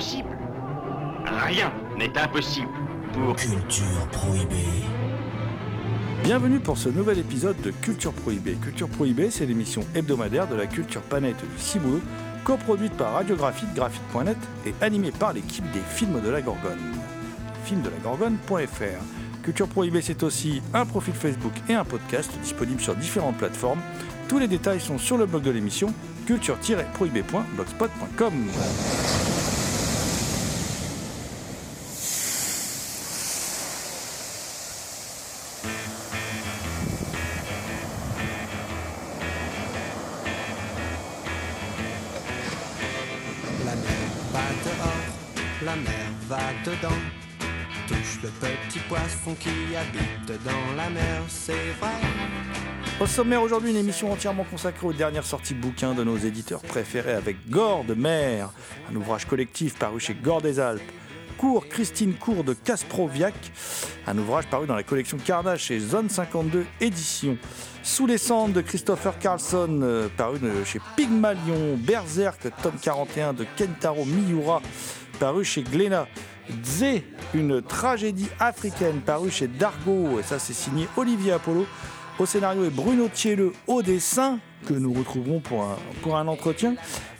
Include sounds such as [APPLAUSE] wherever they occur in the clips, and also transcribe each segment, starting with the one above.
Rien n'est impossible pour... Culture prohibée. Bienvenue pour ce nouvel épisode de Culture Prohibée. Culture Prohibée, c'est l'émission hebdomadaire de la culture planète du Ciboulot, coproduite par Radiographite, graphite.net et animée par l'équipe des films de la Gorgone. Filmsdelagorgone.fr. Culture Prohibée, c'est aussi un profil Facebook et un podcast disponible sur différentes plateformes. Tous les détails sont sur le blog de l'émission culture-prohibée.blogspot.com. qui habite dans la mer, c'est vrai. Au sommaire aujourd'hui, une émission entièrement consacrée aux dernières sorties bouquins de nos éditeurs préférés avec Gore de Mer, un ouvrage collectif paru chez Gore des Alpes. Cours Christine Cour de Kasproviak, un ouvrage paru dans la collection Carnage chez Zone 52 Éditions. Sous les cendres de Christopher Carlson, euh, paru chez Pygmalion. Berserk, tome 41 de Kentaro Miura, paru chez Glénat. Zé, une tragédie africaine, paru chez Dargo, et ça c'est signé Olivier Apollo. Au scénario est Bruno Thieleux au dessin, que nous retrouverons pour un, entretien.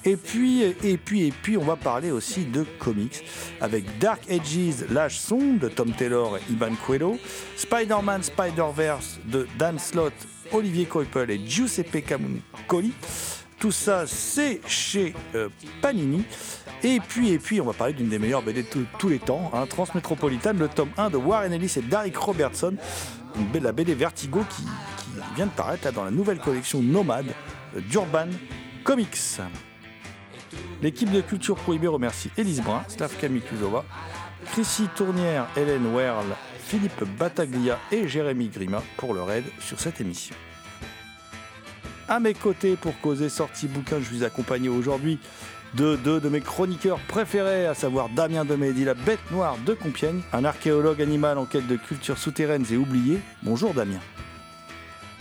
Et puis, et puis, et puis, on va parler aussi de comics avec Dark Ages, l'âge sombre de Tom Taylor et Ivan Coelho, Spider-Man Spider-Verse de Dan Slott, Olivier Coipel et Giuseppe Camuncoli. Tout ça, c'est chez euh, Panini. Et puis, et puis, on va parler d'une des meilleures BD de tous- les temps, hein, Transmétropolitane, le tome 1 de Warren Ellis et Derek Robertson, la BD Vertigo qui, vient de paraître dans la nouvelle collection Nomade d'Urban Comics. L'équipe de Culture Prohibée remercie Élise Brun, Slavka Mikuzova, Chrissy Tournière, Hélène Werle, Philippe Battaglia et Jérémy Grima pour leur aide sur cette émission. À mes côtés pour causer sortie bouquin, je suis accompagné aujourd'hui de deux de mes chroniqueurs préférés, à savoir Damien Demédy, la bête noire de Compiègne, un archéologue animal en quête de cultures souterraines et oubliées. Bonjour Damien.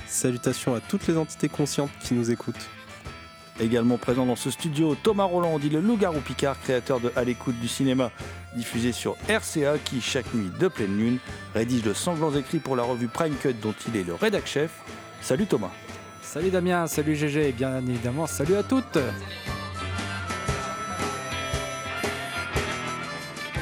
Salutations à toutes les entités conscientes qui nous écoutent. Également présent dans ce studio, Thomas Roland, dit le loup-garou Picard, créateur de À l'écoute du cinéma, diffusé sur RCA, qui, chaque nuit de pleine lune, rédige de sanglants écrits pour la revue Prime Cut, dont il est le rédac-chef. Salut Thomas. Salut Damien, salut GG et bien évidemment salut à toutes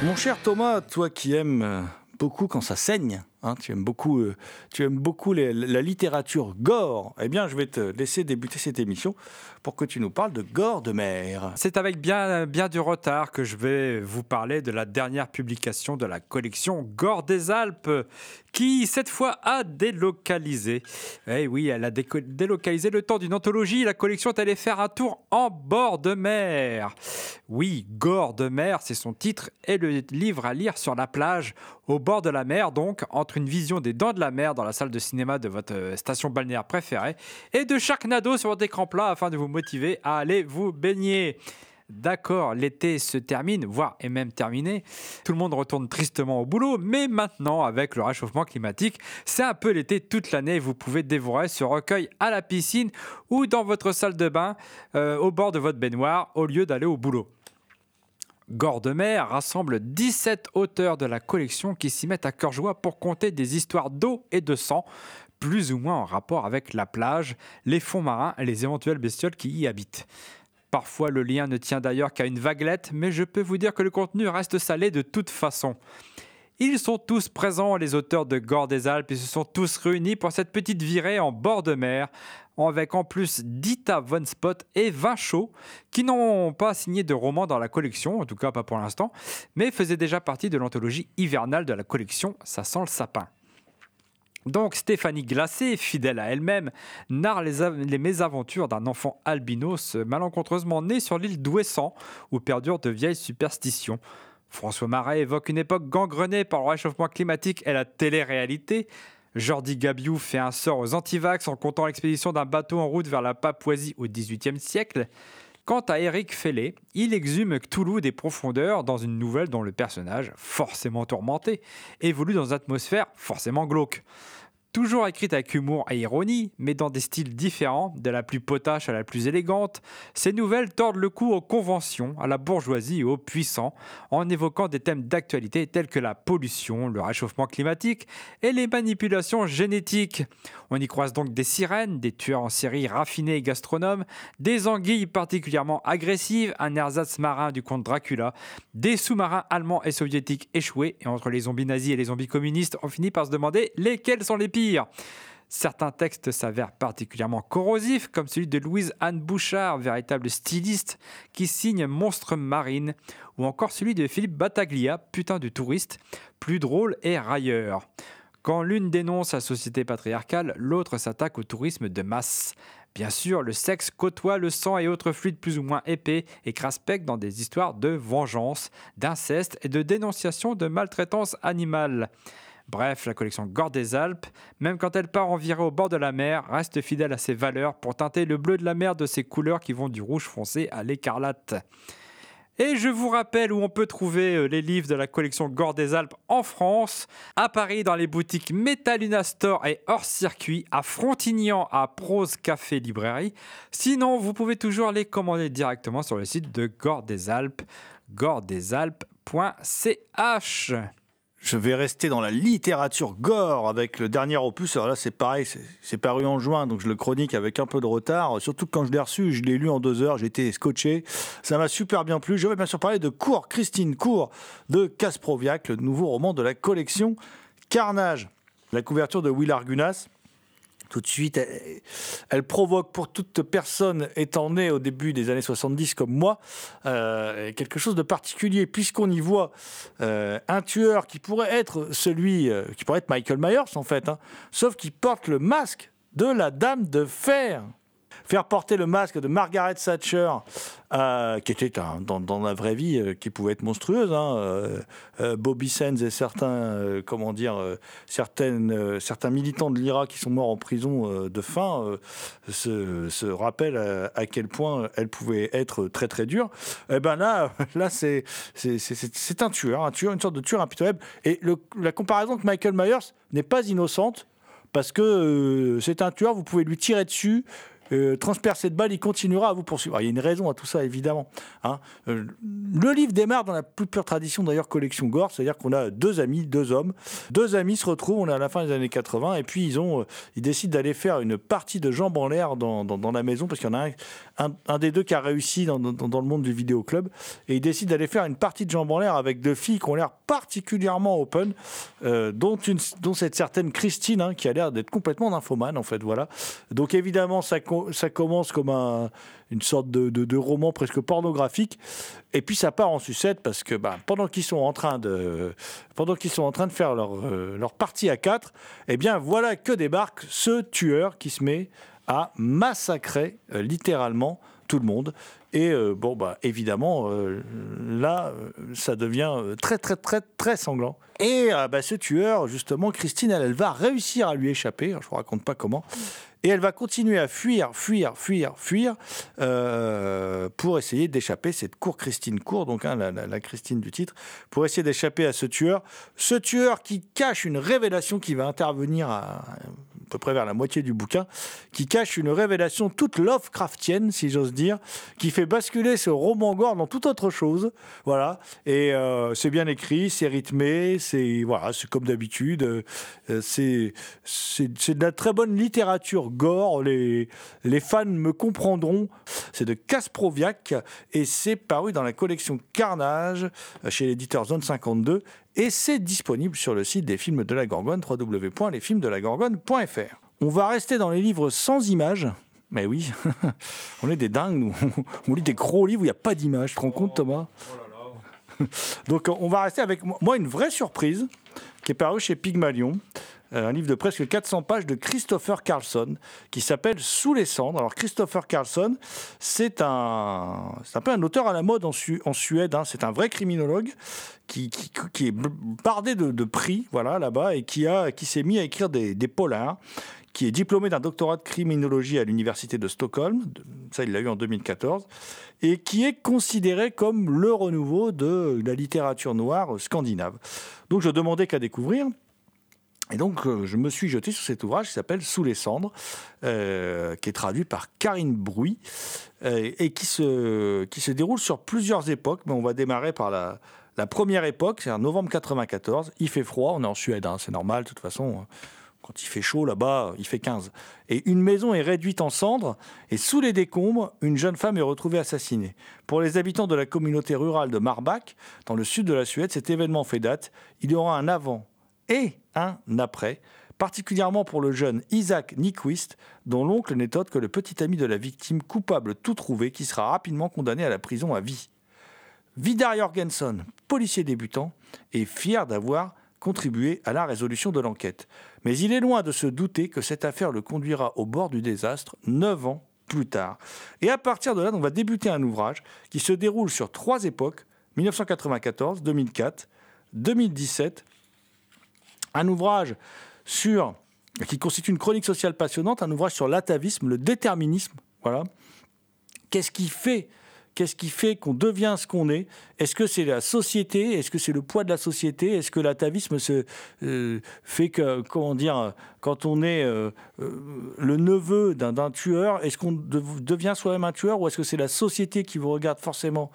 Mon cher Thomas, toi qui aimes euh, beaucoup quand ça saigne, hein, tu aimes beaucoup, euh, tu aimes beaucoup la littérature gore, eh bien je vais te laisser débuter cette émission pour que tu nous parles de gore de mer. C'est avec bien, bien du retard que je vais vous parler de la dernière publication de la collection Gore des Alpes qui cette fois a délocalisé. Eh oui, elle a délocalisé le temps d'une anthologie. La collection est allée faire un tour en bord de mer. Oui, Gore de mer, c'est son titre, et le livre à lire sur la plage, au bord de la mer, donc, entre une vision des dents de la mer dans la salle de cinéma de votre euh, station balnéaire préférée, et de Sharknado sur votre écran plat afin de vous motiver à aller vous baigner. D'accord, l'été se termine, voire est même terminé. Tout le monde retourne tristement au boulot, mais maintenant, avec le réchauffement climatique, c'est un peu l'été toute l'année. Vous pouvez dévorer ce recueil à la piscine ou dans votre salle de bain, euh, au bord de votre baignoire, au lieu d'aller au boulot. Gore de mer rassemble 17 auteurs de la collection qui s'y mettent à cœur joie pour conter des histoires d'eau et de sang, plus ou moins en rapport avec la plage, les fonds marins et les éventuelles bestioles qui y habitent. Parfois, le lien ne tient d'ailleurs qu'à une vaguelette, mais je peux vous dire que le contenu reste salé de toute façon. Ils sont tous présents, les auteurs de Gore des Alpes, ils se sont tous réunis pour cette petite virée en bord de mer, avec en plus Dita Von Spot et Vinchaud, qui n'ont pas signé de roman dans la collection, en tout cas pas pour l'instant, mais faisaient déjà partie de l'anthologie hivernale de la collection Ça sent le sapin. Donc Stéphanie Glacé, fidèle à elle-même, narre les, les mésaventures d'un enfant albinos malencontreusement né sur l'île d'Ouessant, où perdurent de vieilles superstitions. François Marais évoque une époque gangrenée par le réchauffement climatique et la télé-réalité. Jordi Gabiou fait un sort aux antivax en comptant l'expédition d'un bateau en route vers la Papouasie au XVIIIe siècle. Quant à Éric Fellet, il exhume Cthulhu des profondeurs dans une nouvelle dont le personnage, forcément tourmenté, évolue dans une atmosphère forcément glauque. Toujours écrite avec humour et ironie, mais dans des styles différents, de la plus potache à la plus élégante, ces nouvelles tordent le cou aux conventions, à la bourgeoisie et aux puissants, en évoquant des thèmes d'actualité tels que la pollution, le réchauffement climatique et les manipulations génétiques. On y croise donc des sirènes, des tueurs en série raffinés et gastronomes, des anguilles particulièrement agressives, un ersatz marin du comte Dracula, des sous-marins allemands et soviétiques échoués, et entre les zombies nazis et les zombies communistes, on finit par se demander lesquels sont les pires. Certains textes s'avèrent particulièrement corrosifs, comme celui de Louise-Anne Bouchard, véritable styliste, qui signe Monstre marine, ou encore celui de Philippe Battaglia, putain du touriste, plus drôle et railleur. Quand l'une dénonce la société patriarcale, l'autre s'attaque au tourisme de masse. Bien sûr, le sexe côtoie le sang et autres fluides plus ou moins épais et craspec dans des histoires de vengeance, d'inceste et de dénonciation de maltraitance animale. Bref, la collection Gore des Alpes, même quand elle part en virée au bord de la mer, reste fidèle à ses valeurs pour teinter le bleu de la mer de ses couleurs qui vont du rouge foncé à l'écarlate. Et je vous rappelle où on peut trouver euh, les livres de la collection Gore des Alpes en France, à Paris dans les boutiques Metaluna Store et hors circuit, à Frontignan à Prose Café Librairie. Sinon, vous pouvez toujours les commander directement sur le site de Gore des Alpes, goredesalpes.ch. Je vais rester dans la littérature gore avec le dernier opus. Alors là, c'est pareil, c'est- paru en juin, donc je le chronique avec un peu de retard. Surtout quand je l'ai reçu, je l'ai lu en deux heures, j'étais scotché. Ça m'a super bien plu. Je vais bien sûr parler de Cour, Christine Cour de Kasproviak, le nouveau roman de la collection Carnage. La couverture de Will Argunas. Tout de suite, elle, provoque pour toute personne étant née au début des années 70 comme moi euh, quelque chose de particulier, puisqu'on y voit euh, un tueur qui pourrait être celui, euh, qui pourrait être Michael Myers en fait, hein, sauf qu'il porte le masque de la Dame de Fer. Faire porter le masque de Margaret Thatcher, euh, qui était dans, la vraie vie, euh, qui pouvait être monstrueuse. hein, euh, Bobby Sands et certains, comment dire, certaines, certains militants de l'IRA qui sont morts en prison de faim se, rappellent à, quel point elle pouvait être très très dure. Et ben là, [LAUGHS] là c'est c'est- un tueur, un tueur, une sorte de tueur impitoyable. Et la comparaison avec Michael Myers n'est pas innocente parce que c'est un tueur, vous pouvez lui tirer dessus. Euh, transpercer de balles, il continuera à vous poursuivre. Alors, il y a une raison à tout ça, évidemment. hein. Euh, le livre démarre dans la plus pure tradition, d'ailleurs, collection Gore, c'est-à-dire qu'on a deux amis, deux hommes. Deux amis se retrouvent, on est à la fin des années 80, et puis ils, ont, euh, ils décident d'aller faire une partie de jambes en l'air dans, dans- la maison, parce qu'il y en a un, des deux qui a réussi dans, dans- le monde du vidéoclub, et ils décident d'aller faire une partie de jambes en l'air avec deux filles qui ont l'air particulièrement open, euh, dont, une, dont cette certaine Christine, hein, qui a l'air d'être complètement nymphomane, en fait, voilà. Donc évidemment, ça, co- ça commence comme un- une sorte de, roman presque pornographique, et puis ça part en sucette parce que bah, pendant qu'ils sont en train de pendant qu'ils sont en train de faire leur, euh, leur partie à quatre, eh bien voilà que débarque ce tueur qui se met à massacrer euh, littéralement tout le monde. Et euh, bon, bah, évidemment, là, ça devient très, très, très, très sanglant. Et bah, ce tueur, justement, Christine, elle, elle va réussir à lui échapper. Je vous raconte pas comment. Et elle va continuer à fuir, fuir, fuir, fuir euh, pour essayer d'échapper. Cette cour Christine Cour, donc hein, la, la- la Christine du titre, pour essayer d'échapper à ce tueur. Ce tueur qui cache une révélation qui va intervenir à, à peu près vers la moitié du bouquin, qui cache une révélation toute Lovecraftienne, si j'ose dire, qui fait basculer ce roman gore dans toute autre chose. Voilà. Et euh, c'est bien écrit, c'est rythmé, c'est voilà, c'est comme d'habitude. euh, c'est de la très bonne littérature gore. Les les fans me comprendront. C'est de Kasproviak et c'est paru dans la collection Carnage chez l'éditeur Zone 52 et c'est disponible sur le site des films de la Gorgone www.lesfilmsdelagorgone.fr. On va rester dans les livres sans images. Mais oui, [LAUGHS] on est des dingues, nous. On lit des gros livres où il n'y a pas d'image. Tu te rends compte, Thomas? Donc, on va rester avec moi une vraie surprise qui est parue chez Pygmalion. Euh, un livre de presque 400 pages de Christopher Carlson qui s'appelle Sous les cendres. Alors Christopher Carlson, c'est un, un peu un auteur à la mode en, Su- en Suède. hein. C'est un vrai criminologue qui, est bardé de, prix, voilà, là-bas, et qui, qui s'est mis à écrire des, des polars qui est diplômé d'un doctorat de criminologie à l'université de Stockholm, ça il l'a eu en 2014, et qui est considéré comme le renouveau de la littérature noire scandinave. Donc je demandais qu'à découvrir. Et donc, euh, je me suis jeté sur cet ouvrage qui s'appelle Sous les cendres, euh, qui est traduit par Karine Brouy, euh, et qui se, qui se déroule sur plusieurs époques, mais on va démarrer par la, première époque, c'est en novembre 94. Il fait froid, on est en Suède, hein, c'est normal, de toute façon. Quand il fait chaud là-bas, il fait 15. Et une maison est réduite en cendres, et sous les décombres, une jeune femme est retrouvée assassinée. Pour les habitants de la communauté rurale de Marbach, dans le sud de la Suède, cet événement fait date. Il y aura un avant et un après, particulièrement pour le jeune Isaac Nyquist, dont l'oncle n'est autre que le petit ami de la victime coupable tout trouvé, qui sera rapidement condamné à la prison à vie. Vidar Jorgensen, policier débutant, est fier d'avoir contribué à la résolution de l'enquête. Mais il est loin de se douter que cette affaire le conduira au bord du désastre neuf ans plus tard. Et à partir de là, on va débuter un ouvrage qui se déroule sur trois époques, 1994, 2004, 2017. Un ouvrage sur, qui constitue une chronique sociale passionnante, un ouvrage sur l'atavisme, le déterminisme. Voilà. Qu'est-ce qui fait Qu'est-ce qui fait qu'on devient ce qu'on est? Est-ce que c'est la société? Est-ce que c'est le poids de la société? Est-ce que l'atavisme se, euh, fait que, comment dire, quand on est euh, euh, le neveu d'un tueur, est-ce qu'on de- devient soi-même un tueur ou est-ce que c'est la société qui vous regarde forcément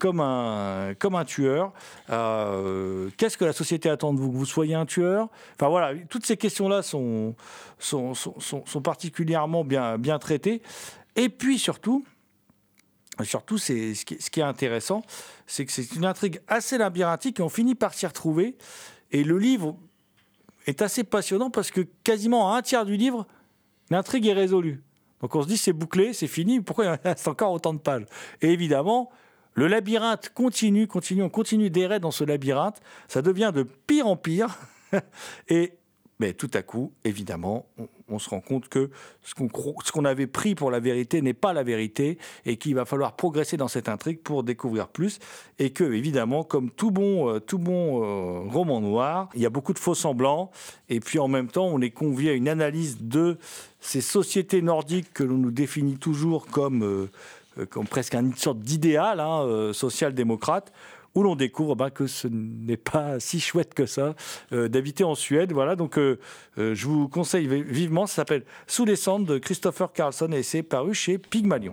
comme, un, tueur? Qu'est-ce que la société attend de vous? Que vous soyez un tueur? Enfin voilà, toutes ces questions-là sont, sont, particulièrement bien traitées. Et puis surtout, Surtout, c'est ce qui, est- intéressant, c'est que c'est une intrigue assez labyrinthique et on finit par s'y retrouver. Et le livre est assez passionnant parce que quasiment à un tiers du livre, l'intrigue est résolue. Donc on se dit c'est bouclé, c'est fini, pourquoi il reste encore autant de pages? Et évidemment, le labyrinthe continue, continue, on continue d'errer dans ce labyrinthe, ça devient de pire en pire. [LAUGHS] et mais tout à coup, évidemment, on, se rend compte que ce qu'on avait pris pour la vérité n'est pas la vérité et qu'il va falloir progresser dans cette intrigue pour découvrir plus. Et que, évidemment, comme tout bon, euh, tout bon euh, roman noir, il y a beaucoup de faux semblants. Et puis en même temps, on est convié à une analyse de ces sociétés nordiques que l'on nous définit toujours comme, euh, comme presque une sorte d'idéal hein, social-démocrate où l'on découvre ben, que ce n'est pas si chouette que ça euh, d'habiter en Suède. Voilà, donc euh, euh, je vous conseille vi- vivement. Ça s'appelle Sous les cendres de Christopher Carlson et c'est paru chez Pygmalion.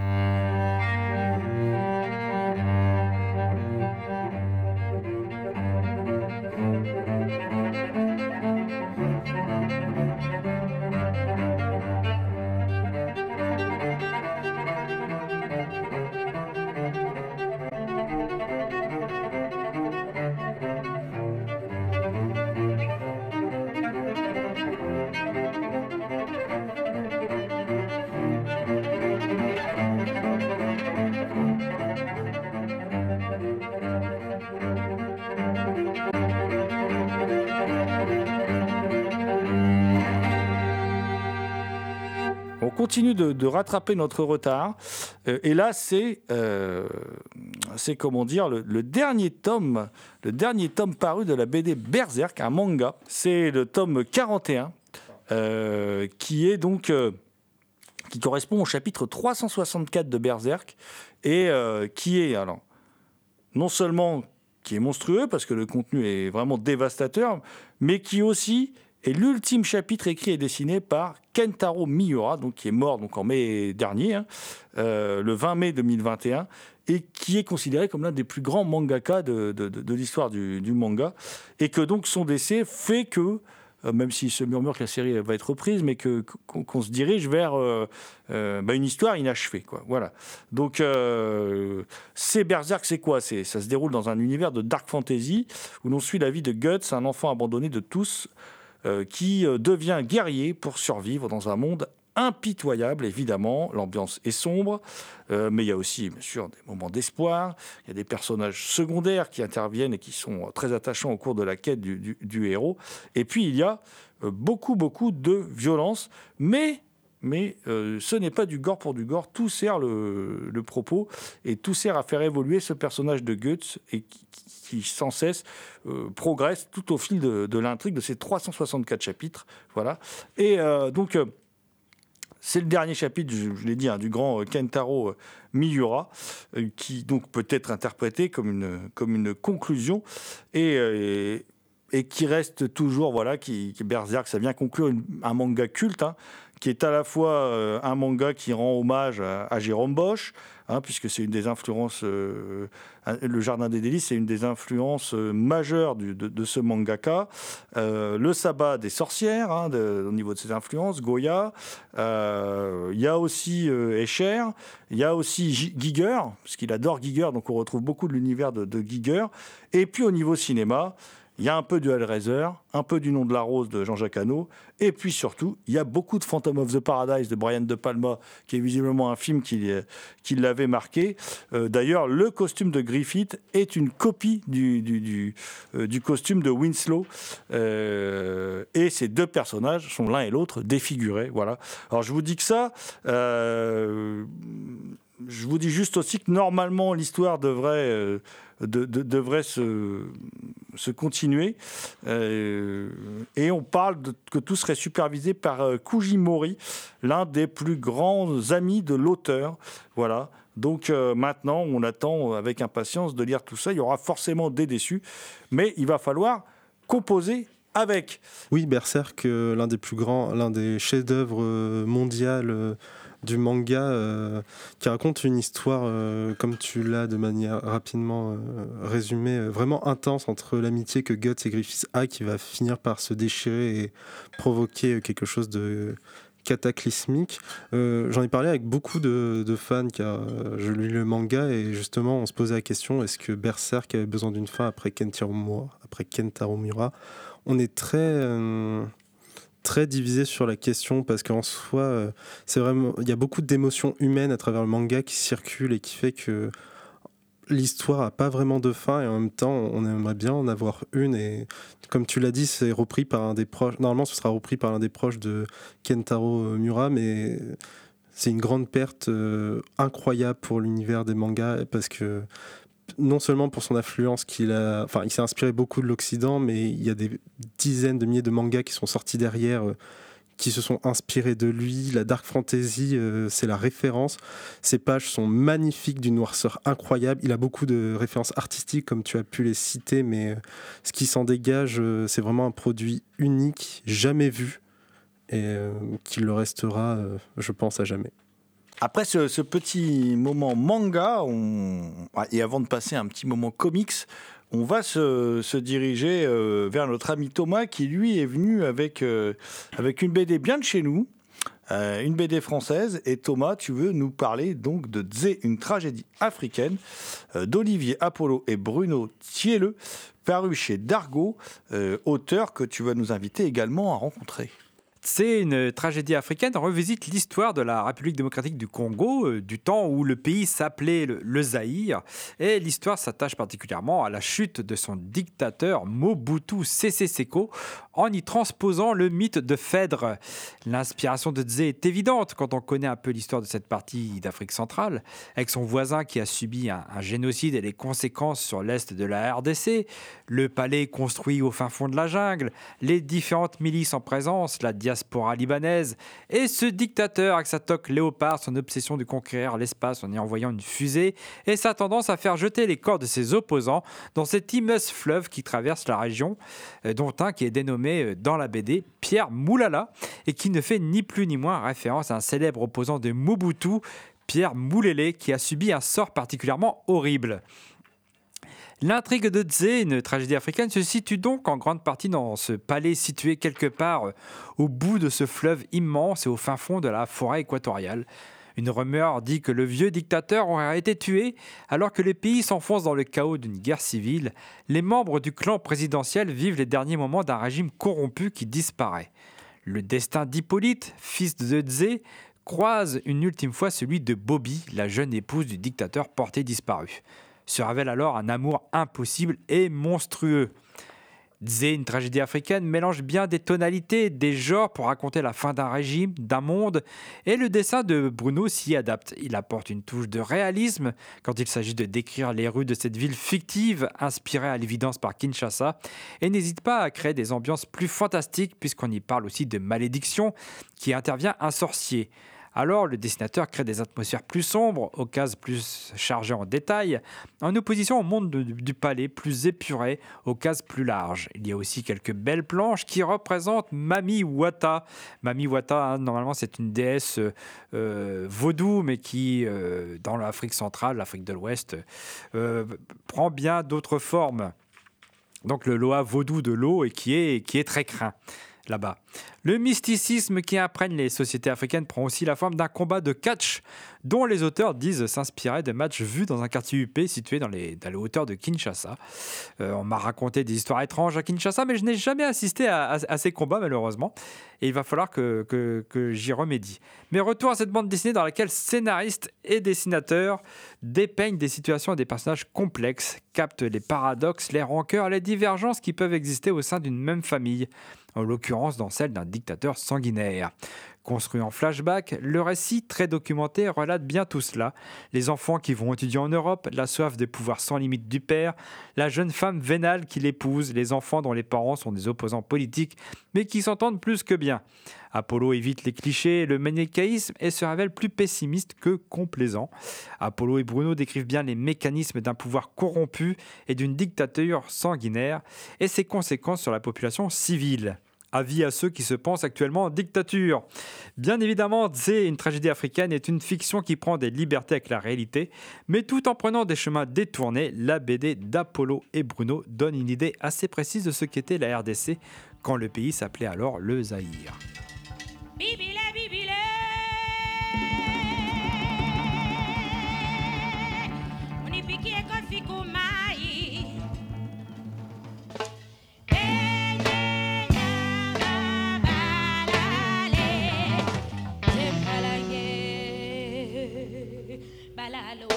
De, rattraper notre retard. Euh, et là, c'est, euh, c'est comment dire, le, dernier tome, le dernier tome paru de la BD Berserk, un manga. C'est le tome 41, euh, qui est donc, qui correspond au chapitre 364 de Berserk et qui est alors non seulement qui est monstrueux parce que le contenu est vraiment dévastateur, mais qui aussi est l'ultime chapitre écrit et dessiné par Kentaro Miura, donc qui est mort donc en mai dernier, hein, euh, le 20 mai 2021, et qui est considéré comme l'un des plus grands mangaka de, l'histoire du, manga, et que donc son décès fait que euh, même s'il se murmure que la série va être reprise, mais qu'on se dirige vers euh, bah, une histoire inachevée, quoi. Voilà. Donc, c'est Berserk, c'est quoi? Ça se déroule dans un univers de dark fantasy où l'on suit la vie de Guts, un enfant abandonné de tous, qui euh, devient guerrier pour survivre dans un monde impitoyable, évidemment. L'ambiance est sombre, euh, mais il y a aussi, bien sûr, des moments d'espoir. Il y a des personnages secondaires qui interviennent et qui sont très attachants au cours de la quête du, du- héros. Et puis, il y a euh, beaucoup, beaucoup de violence, mais... Mais euh, ce n'est pas du gore pour du gore, tout sert le, propos et tout sert à faire évoluer ce personnage de Guts et qui, sans cesse euh, progresse tout au fil de, l'intrigue de ces 364 chapitres. Voilà. Et euh, donc, c'est le dernier chapitre, je, l'ai dit, hein, du grand Kentaro Miura, qui donc peut être interprété comme une, comme une conclusion et, et, qui reste toujours, voilà, qui, qui Berserk, ça vient conclure un manga culte, hein, qui est à la fois euh, un manga qui rend hommage à, Jérôme Bosch, hein, puisque c'est une des influences, euh, le Jardin des Délices, c'est une des influences euh, majeures de, ce mangaka. Le sabbat des sorcières, hein, au niveau de ses influences, Goya. Il y a aussi Escher, il y a aussi Gi- Giger, parce qu'il adore Giger, donc on retrouve beaucoup de l'univers de Giger. Et puis au niveau cinéma, il y a un peu du Hellraiser, un peu du Nom de la Rose de Jean-Jacques Hano, et puis surtout, il y a beaucoup de Phantom of the Paradise de Brian De Palma, qui est visiblement un film qui, qui l'avait marqué. Euh, D'ailleurs, le costume de Griffith est une copie du, du, euh, costume de Winslow, Euh, et ces deux personnages sont l'un et l'autre défigurés. Voilà. Alors je vous dis que ça. euh, je vous dis juste aussi que normalement l'histoire devrait, euh, de- de- devrait se, se continuer. Euh, et on parle que tout serait supervisé par euh, Kuji Mori, l'un des plus grands amis de l'auteur. Voilà. Donc euh, maintenant, on attend avec impatience de lire tout ça. Il y aura forcément des déçus, mais il va falloir composer avec. Oui, Berserk, euh, l'un des plus grands, l'un des chefs-d'œuvre mondial du manga, euh, qui raconte une histoire, euh, comme tu l'as de manière rapidement euh, résumée, vraiment intense entre l'amitié que Guts et Griffiths a, qui va finir par se déchirer et provoquer quelque chose de cataclysmique. J'en ai parlé avec beaucoup de, fans car je lis le manga et justement on se posait la question est-ce que Berserk avait besoin d'une fin après Kentaro Miura, après On est très très divisé sur la question parce qu'en soi euh, c'est vraiment il y a beaucoup d'émotions humaines à travers le manga qui circulent et qui fait que l'histoire a pas vraiment de fin et en même temps on aimerait bien en avoir une et comme tu l'as dit c'est repris par un des proches normalement ce sera repris par l'un des proches de Kentaro Miura mais c'est une grande perte euh, incroyable pour l'univers des mangas parce que non seulement pour son influence qu'il a enfin il s'est inspiré beaucoup de l'occident mais il y a des dizaines de milliers de mangas qui sont sortis derrière euh, qui se sont inspirés de lui. La dark fantasy, euh, c'est la référence. Ses pages sont magnifiques, d'une noirceur incroyable. Il a beaucoup de références artistiques, comme tu as pu les citer, mais euh, ce qui s'en dégage, c'est vraiment un produit unique, jamais vu, et qui le restera, je pense, à jamais. Après ce, petit moment manga, ah, et avant de passer un petit moment comics, on va se, diriger euh, vers notre ami Thomas qui lui est venu avec, euh, avec une BD bien de chez nous, euh, une BD française. Et Thomas, tu veux nous parler donc de Zé, une tragédie africaine d'Olivier Apollo et Bruno Thieleux, paru chez euh, auteur que tu vas nous inviter également à rencontrer. C'est une tragédie africaine. On revisite l'histoire de la République démocratique du Congo, euh, du temps où le pays s'appelait le, le Zaïre. Et l'histoire s'attache particulièrement à la chute de son dictateur Mobutu Sese Seko en y transposant le mythe de Phèdre. L'inspiration de Tze est évidente quand on connaît un peu l'histoire de cette partie d'Afrique centrale, avec son voisin qui a subi un, un génocide et les conséquences sur l'est de la RDC, le palais construit au fin fond de la jungle, les différentes milices en présence, la diaspora libanaise, et ce dictateur avec sa toque léopard, son obsession de conquérir l'espace en y envoyant une fusée, et sa tendance à faire jeter les corps de ses opposants dans cet immense fleuve qui traverse la région, euh, dont un qui est dénommé euh, dans la BD Pierre Moulala, et qui ne fait ni plus ni moins référence à un célèbre opposant de Mobutu, Pierre Moulélé, qui a subi un sort particulièrement horrible. L'intrigue de Tze, une tragédie africaine, se situe donc en grande partie dans ce palais situé quelque part euh, au bout de ce fleuve immense et au fin fond de la forêt équatoriale. Une rumeur dit que le vieux dictateur aurait été tué alors que le pays s'enfonce dans le chaos d'une guerre civile. Les membres du clan présidentiel vivent les derniers moments d'un régime corrompu qui disparaît. Le destin d'Hippolyte, fils de Tze, croise une ultime fois celui de Bobby, la jeune épouse du dictateur porté disparu se révèle alors un amour impossible et monstrueux. Zé, une tragédie africaine, mélange bien des tonalités, des genres pour raconter la fin d'un régime, d'un monde, et le dessin de Bruno s'y adapte. Il apporte une touche de réalisme quand il s'agit de décrire les rues de cette ville fictive, inspirée à l'évidence par Kinshasa, et n'hésite pas à créer des ambiances plus fantastiques puisqu'on y parle aussi de malédiction qui intervient un sorcier. Alors le dessinateur crée des atmosphères plus sombres, aux cases plus chargées en détails, en opposition au monde de- du palais plus épuré, aux cases plus larges. Il y a aussi quelques belles planches qui représentent Mami Wata. Mami Wata, hein, normalement c'est une déesse euh, euh, vaudou, mais qui, euh, dans l'Afrique centrale, l'Afrique de l'Ouest, prend bien d'autres formes. Donc le Loa vaudou de l'eau et qui est très craint là-bas. Le mysticisme qui imprègne les sociétés africaines prend aussi la forme d'un combat de catch dont les auteurs disent s'inspirer de matchs vus dans un quartier UP situé dans les, dans hauteurs de Kinshasa. Euh, on m'a raconté des histoires étranges à Kinshasa, mais je n'ai jamais assisté à, ces combats malheureusement. Et il va falloir que, que- que j'y remédie. Mais retour à cette bande dessinée dans laquelle scénaristes et dessinateurs dépeignent des situations et des personnages complexes, captent les paradoxes, les rancœurs, les divergences qui peuvent exister au sein d'une même famille, en l'occurrence dans celle d'un dictateur sanguinaire. Construit en flashback, le récit très documenté relate bien tout cela. Les enfants qui vont étudier en Europe, la soif de pouvoir sans limite du père, la jeune femme vénale qui l'épouse, les enfants dont les parents sont des opposants politiques, mais qui s'entendent plus que bien. Apollo évite les clichés le manichéisme et se révèle plus pessimiste que complaisant. Apollo et Bruno décrivent bien les mécanismes d'un pouvoir corrompu et d'une dictature sanguinaire et ses conséquences sur la population civile. Avis à ceux qui se pensent actuellement en dictature. Bien évidemment, Tze, une tragédie africaine, est une fiction qui prend des libertés avec la réalité, mais tout en prenant des chemins détournés, la BD d'Apollo et Bruno donne une idée assez précise de ce qu'était la RDC quand le pays s'appelait alors le Zaïre. பிபிலே பிபிலே unipikie kofi kumai Balalo.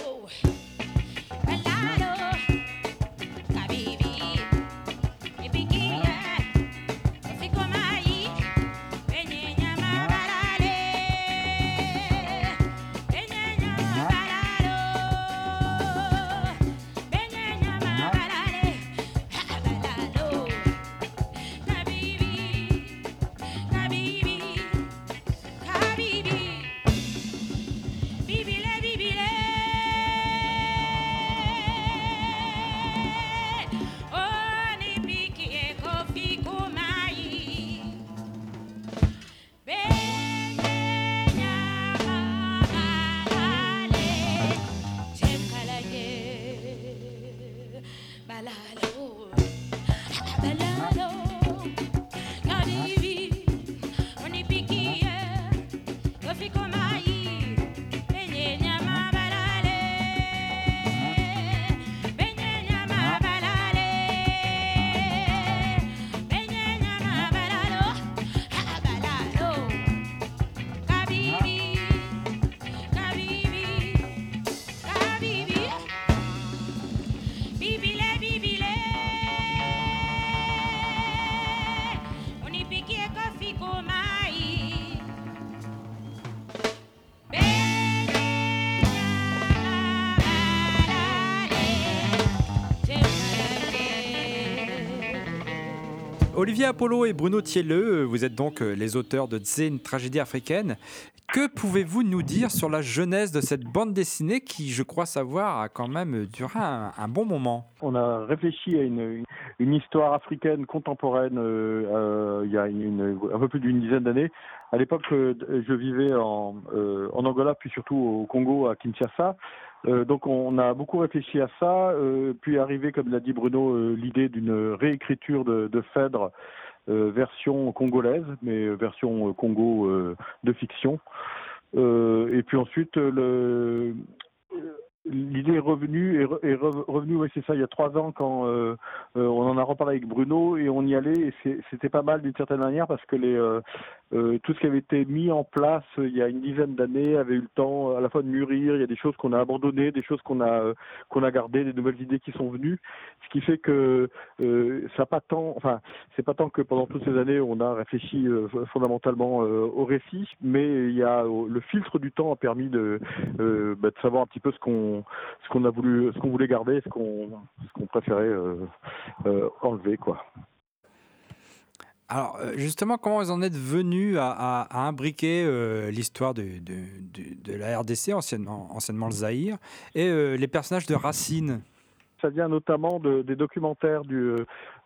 Olivier Apollo et Bruno Thielleux, vous êtes donc euh, les auteurs de Tse, une tragédie africaine. Que pouvez-vous nous dire sur la jeunesse de cette bande dessinée qui, je crois savoir, a quand même duré un, bon moment? On a réfléchi à une, histoire africaine contemporaine euh, euh, il y a un peu plus d'une dizaine d'années. À l'époque, euh, je vivais euh, en Angola, puis surtout au Congo, à Kinshasa. Euh, donc on a beaucoup réfléchi à ça, euh, puis arrivé, comme l'a dit Bruno, euh, l'idée d'une réécriture de, Phèdre, version congolaise, mais version Congo de fiction. Et puis ensuite, le, l'idée est revenue, est, re- revenue, oui c'est ça, il y a trois ans quand on en a reparlé avec Bruno et on y allait et c'était pas mal d'une certaine manière parce que les, euh, tout ce qui avait été mis en place euh, il y a une dizaine d'années avait eu le temps euh, à la fois de mûrir, il y a des choses qu'on a abandonnées, des choses qu'on a euh, qu'on a gardées, des nouvelles idées qui sont venues, ce qui fait que euh, ça pas tant, enfin c'est pas tant que pendant toutes ces années on a réfléchi fondamentalement au récit, mais il y a le filtre du temps a permis de, bah, de savoir un petit peu ce qu'on ce qu'on a voulu ce qu'on voulait garder, ce qu'on ce qu'on préférait enlever quoi. Alors, euh, justement, comment vous en êtes venus à, imbriquer euh, l'histoire de, de- la RDC, anciennement, anciennement le Zaïre, et euh, les personnages de Racine? Ça vient notamment de, des documentaires du,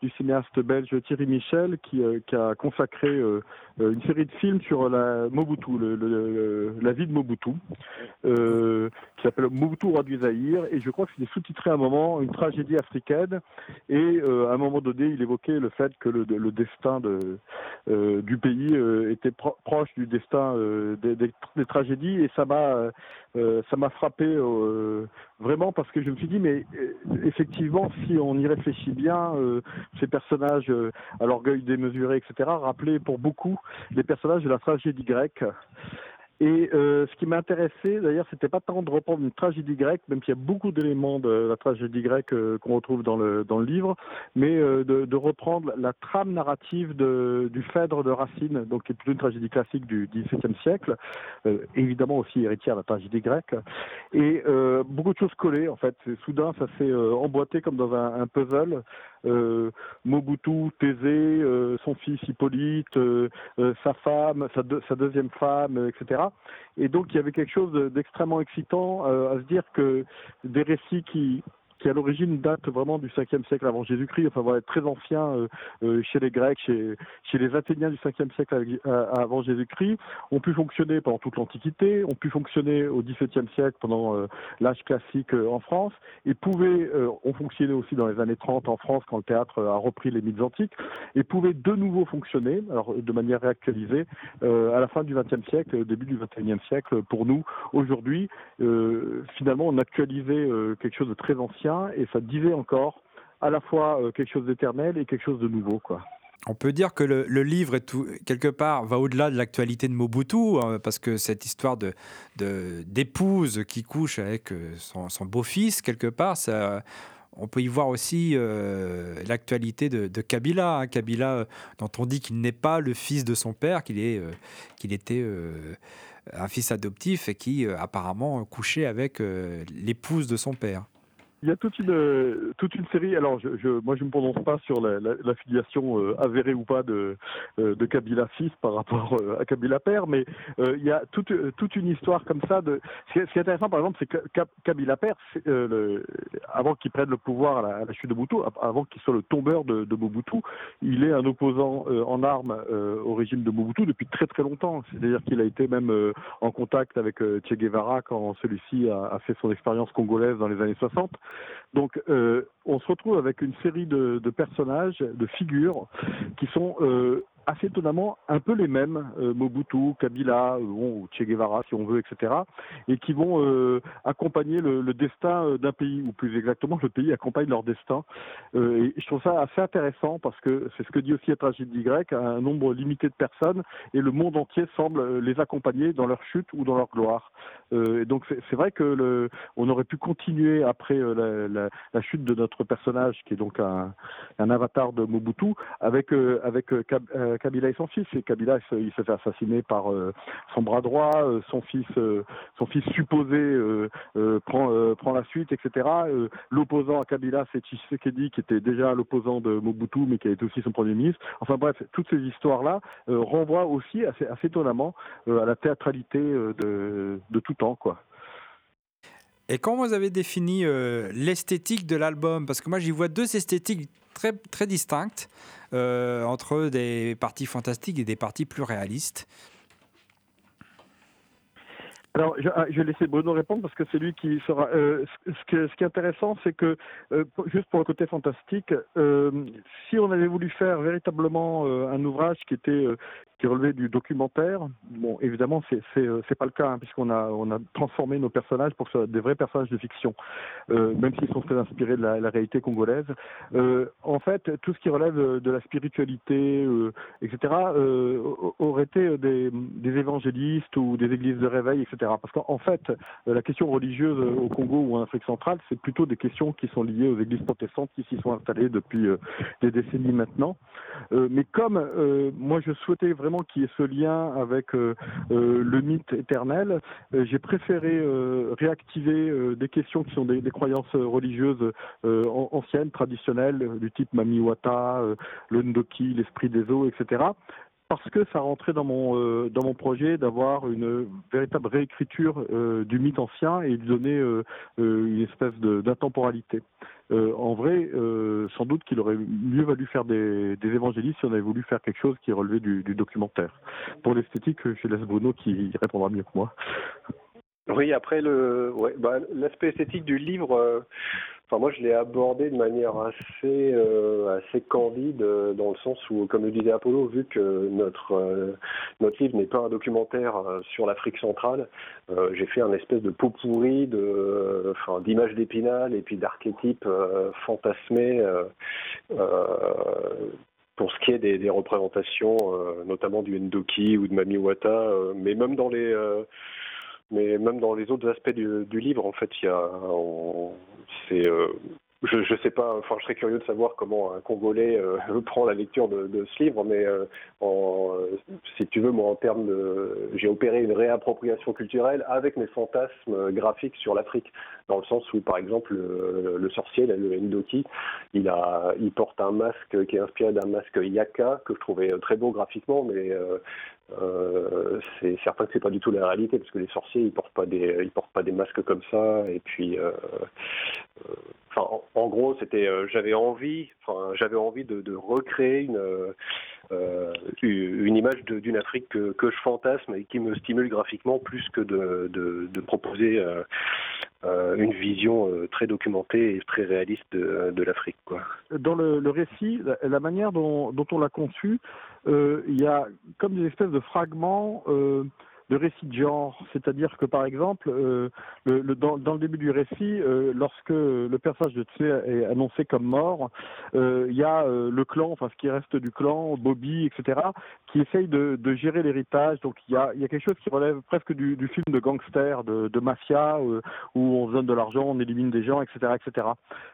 du cinéaste belge Thierry Michel qui, euh, a consacré euh, euh, une série de films sur la Mobutu, la vie de Mobutu, qui s'appelle Mobutu roi du Zaïre. Et je crois que c'était sous-titré à un moment une tragédie africaine. Et à un moment donné, il évoquait le fait que le, destin de, du pays était pro- proche du destin des, des- tragédies. Et ça m'a ça m'a frappé vraiment parce que je me suis dit mais effectivement si on y réfléchit bien ces personnages euh, à l'orgueil démesuré etc rappelaient pour beaucoup les personnages de la tragédie grecque et euh, ce qui m'intéressait, d'ailleurs, c'était pas tant de reprendre une tragédie grecque, même s'il y a beaucoup d'éléments de la tragédie grecque euh, qu'on retrouve dans le dans le livre, mais de, reprendre la trame narrative du Phèdre de Racine, donc qui est une tragédie classique du XVIIe siècle, évidemment aussi héritière de la tragédie grecque, et beaucoup de choses collées en fait. Soudain, ça s'est emboîté comme dans un puzzle. Euh, Mobutu, Thésée, euh, son fils Hippolyte, euh, sa femme, sa, deux- sa deuxième femme, etc. Et donc il y avait quelque chose de- d'extrêmement excitant à se dire que des récits qui qui à l'origine datent vraiment du 5e siècle avant Jésus-Christ, enfin voilà, très anciens euh, euh, chez les Grecs, chez, les Athéniens du 5e siècle euh, avant Jésus-Christ, ont pu fonctionner pendant toute l'Antiquité, ont pu fonctionner au XVIIe siècle pendant l'âge classique en France, et pouvaient, ont fonctionné aussi dans les années 30 en France quand le théâtre a repris les mythes antiques, et pouvaient de nouveau fonctionner, alors de manière réactualisée, à la fin du XXe siècle, début du XXIe siècle, pour nous, aujourd'hui, finalement, on actualisait quelque chose de très ancien, et ça disait encore à la fois euh, quelque chose d'éternel et quelque chose de nouveau. On peut dire que le, livre, quelque part, va au-delà de l'actualité de Mobutu, euh, parce que cette histoire d'épouse qui couche avec euh, son, beau-fils, quelque part, on peut y voir aussi euh, l'actualité de, Kabila. hein. Kabila, dont on dit qu'il n'est pas le fils de son père, qu'il était un fils adoptif et qui, apparemment, couchait avec l'épouse de son père. Il y a toute une euh, toute une série. Alors, je, je moi, je me prononce pas sur la, la, euh, avérée ou pas de euh, de Kabila fils par rapport euh, à Kabila père, mais il y a toute toute une histoire comme ça. De ce qui est, intéressant, par exemple, c'est que Ka- Kabila père, le, avant qu'il prenne le pouvoir à la, à la chute de Mobutu, avant qu'il soit le tombeur de, de Mobutu, il est un opposant en armes au régime de Mobutu depuis très très longtemps. C'est-à-dire qu'il a été même en contact avec Che Guevara quand celui-ci a, a fait son expérience congolaise dans les années 60. Donc, euh, on se retrouve avec une série de, personnages, de figures, qui sont euh, assez étonnamment un peu les mêmes, euh, Mobutu, Kabila, euh, bon, Che Guevara si on veut, etc., et qui vont euh, accompagner le, destin euh, d'un pays, ou plus exactement, le pays accompagne leur destin. Et je trouve ça assez intéressant parce que c'est ce que dit aussi la tragédie grecque, un nombre limité de personnes, et le monde entier semble les accompagner dans leur chute ou dans leur gloire. Et donc c'est vrai que on aurait pu continuer après la, chute de notre personnage, qui est donc un, un avatar de Mobutu, avec avec Kabila et son fils. Et Kabila, il se, fait assassiner par euh, son bras droit, euh, son fils, euh, son fils supposé prend, la suite, etc. L'opposant à Kabila, c'est Tshisekedi, qui était déjà l'opposant de Mobutu, mais qui a été aussi son premier ministre. Enfin bref, toutes ces histoires-là renvoient aussi assez, étonnamment à la théâtralité de, de tout temps, quoi. Et comment vous avez défini euh, l'esthétique de l'album? Parce que moi, j'y vois deux esthétiques très, très distinctes euh, entre des parties fantastiques et des parties plus réalistes. Alors, je, ah, je vais laisser Bruno répondre parce que c'est lui qui sera. euh, ce, ce qui est intéressant, c'est que, euh, juste pour le côté fantastique, euh, si on avait voulu faire véritablement euh, un ouvrage qui était qui relevait du documentaire, bon, évidemment, c'est c'est pas le cas hein, puisqu'on a on a transformé nos personnages pour que ce soit des vrais personnages de fiction, même s'ils sont très inspirés de la, réalité congolaise. En fait, tout ce qui relève de la spiritualité, etc., aurait été des évangélistes ou des églises de réveil, etc. Parce qu'en fait, euh, la question religieuse euh, au Congo ou en Afrique centrale, c'est plutôt des questions qui sont liées aux églises protestantes qui s'y sont installées depuis euh, des décennies maintenant. Mais comme moi je souhaitais vraiment qu'il y ait ce lien avec le mythe éternel, j'ai préféré réactiver des questions qui sont des, croyances religieuses an- anciennes, traditionnelles, du type Mamiwata, le Ndoki, l'esprit des eaux, etc parce que ça rentrait dans mon euh, dans mon projet d'avoir une véritable réécriture euh, du mythe ancien et de donner euh, une espèce d'intemporalité. En vrai, sans doute qu'il aurait mieux valu faire des, évangélistes si on avait voulu faire quelque chose qui relevait du, documentaire. Pour l'esthétique, je laisse Bruno qui répondra mieux que moi. Oui, après bah, l'aspect esthétique du livre, enfin moi je l'ai abordé de manière assez, euh, assez candide euh, dans le sens où, comme le disait Apollo, vu que notre euh, notre livre n'est pas un documentaire sur l'Afrique centrale, j'ai fait un espèce de pot pourri de, d'images d'épinal et puis d'archétypes fantasmés. pour ce qui est des, représentations, notamment du Ndoki ou de Mamiwata, mais même dans les mais même dans les autres aspects du, du livre, en fait, il y a, c'est, je, je sais pas, enfin, je serais curieux de savoir comment un Congolais euh, [LAUGHS] prend la lecture de, ce livre, mais euh, en, euh, si tu veux, moi, en termes de, j'ai opéré une réappropriation culturelle avec mes fantasmes graphiques sur l'Afrique, dans le sens où, par exemple, le, le sorcier, le Ndoki, il a, il porte un masque qui est inspiré d'un masque Yaka que je trouvais très beau graphiquement, mais c'est certain que c'est pas du tout la réalité parce que les sorciers ils portent pas des ils portent pas des masques comme ça et puis en, gros c'était euh, j'avais envie enfin j'avais envie de, recréer une euh, euh, image d'une Afrique que, je fantasme et qui me stimule graphiquement plus que de, proposer une vision très documentée et très réaliste de, l'Afrique dans le, récit, la, manière dont, on l'a conçu, il y a comme des espèces de fragments de récits de genre. C'est-à-dire que, par exemple, euh, le, le- dans, dans le début du récit, euh, lorsque le personnage de Tse est annoncé comme mort, euh, il y a euh, le clan, enfin ce qui reste du clan, Bobby, etc., qui essaye de, de gérer l'héritage. Donc il y a, y a quelque chose qui relève presque du, du film de gangster, de, de mafia, euh, où on donne de l'argent, on élimine des gens, etc., etc.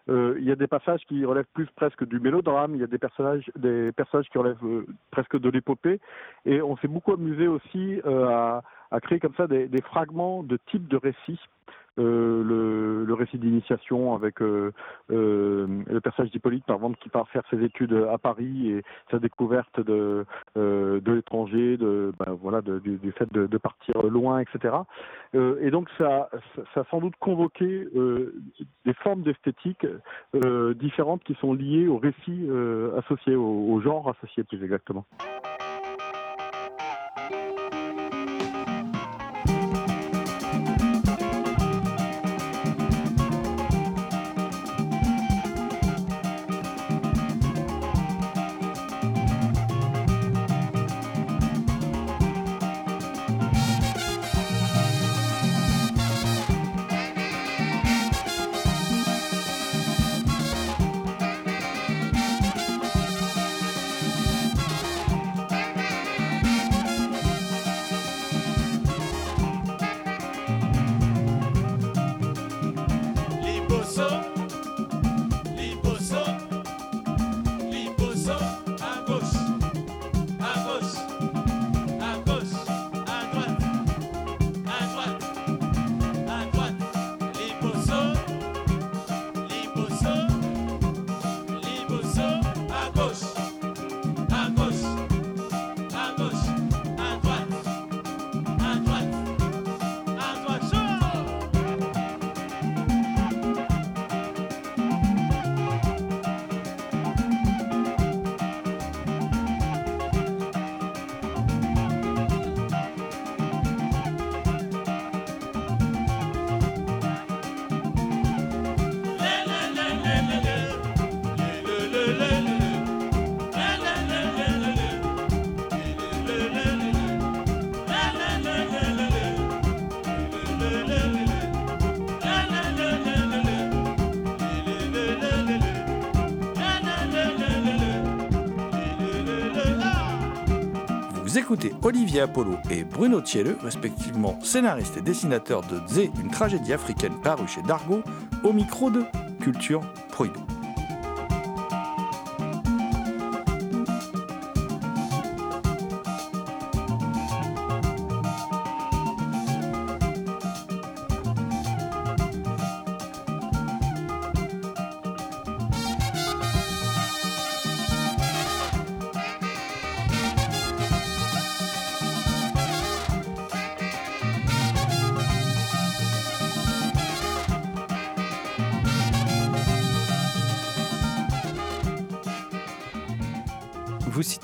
Il y a des passages qui relèvent plus presque du mélodrame, il y a des personnages, des personnages qui relèvent presque de l'épopée, et on s'est beaucoup amusé aussi à, à créer comme ça des, fragments de types de récits. Euh, le, récit d'initiation avec euh, euh, le personnage d'Hippolyte par exemple qui part faire ses études à Paris et sa découverte de de l'étranger de ben, voilà du, fait de, partir loin etc et donc ça, ça a sans doute convoqué des formes d'esthétique différentes qui sont liées au récit euh, associé, au, au genre associé plus exactement. Écoutez Olivier Apollo et Bruno Thiele, respectivement scénaristes et dessinateurs de Zé, une tragédie africaine parue chez Dargaud, au micro de Culture Prohibée.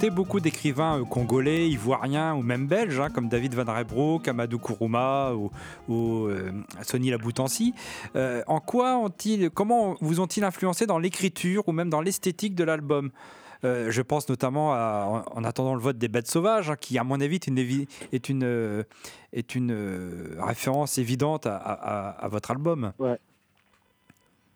Beaucoup d'écrivains euh, congolais, ivoiriens ou même belges, hein, comme David Van Rebroek, Amadou Kourouma ou, ou, euh, Sonny Laboutancy. Euh, en quoi ont-ils, comment vous ont-ils influencé dans l'écriture ou même dans l'esthétique de l'album? Euh, je pense notamment à En en attendant le vote des bêtes sauvages, hein, qui, à mon avis, est une, référence évidente à votre album.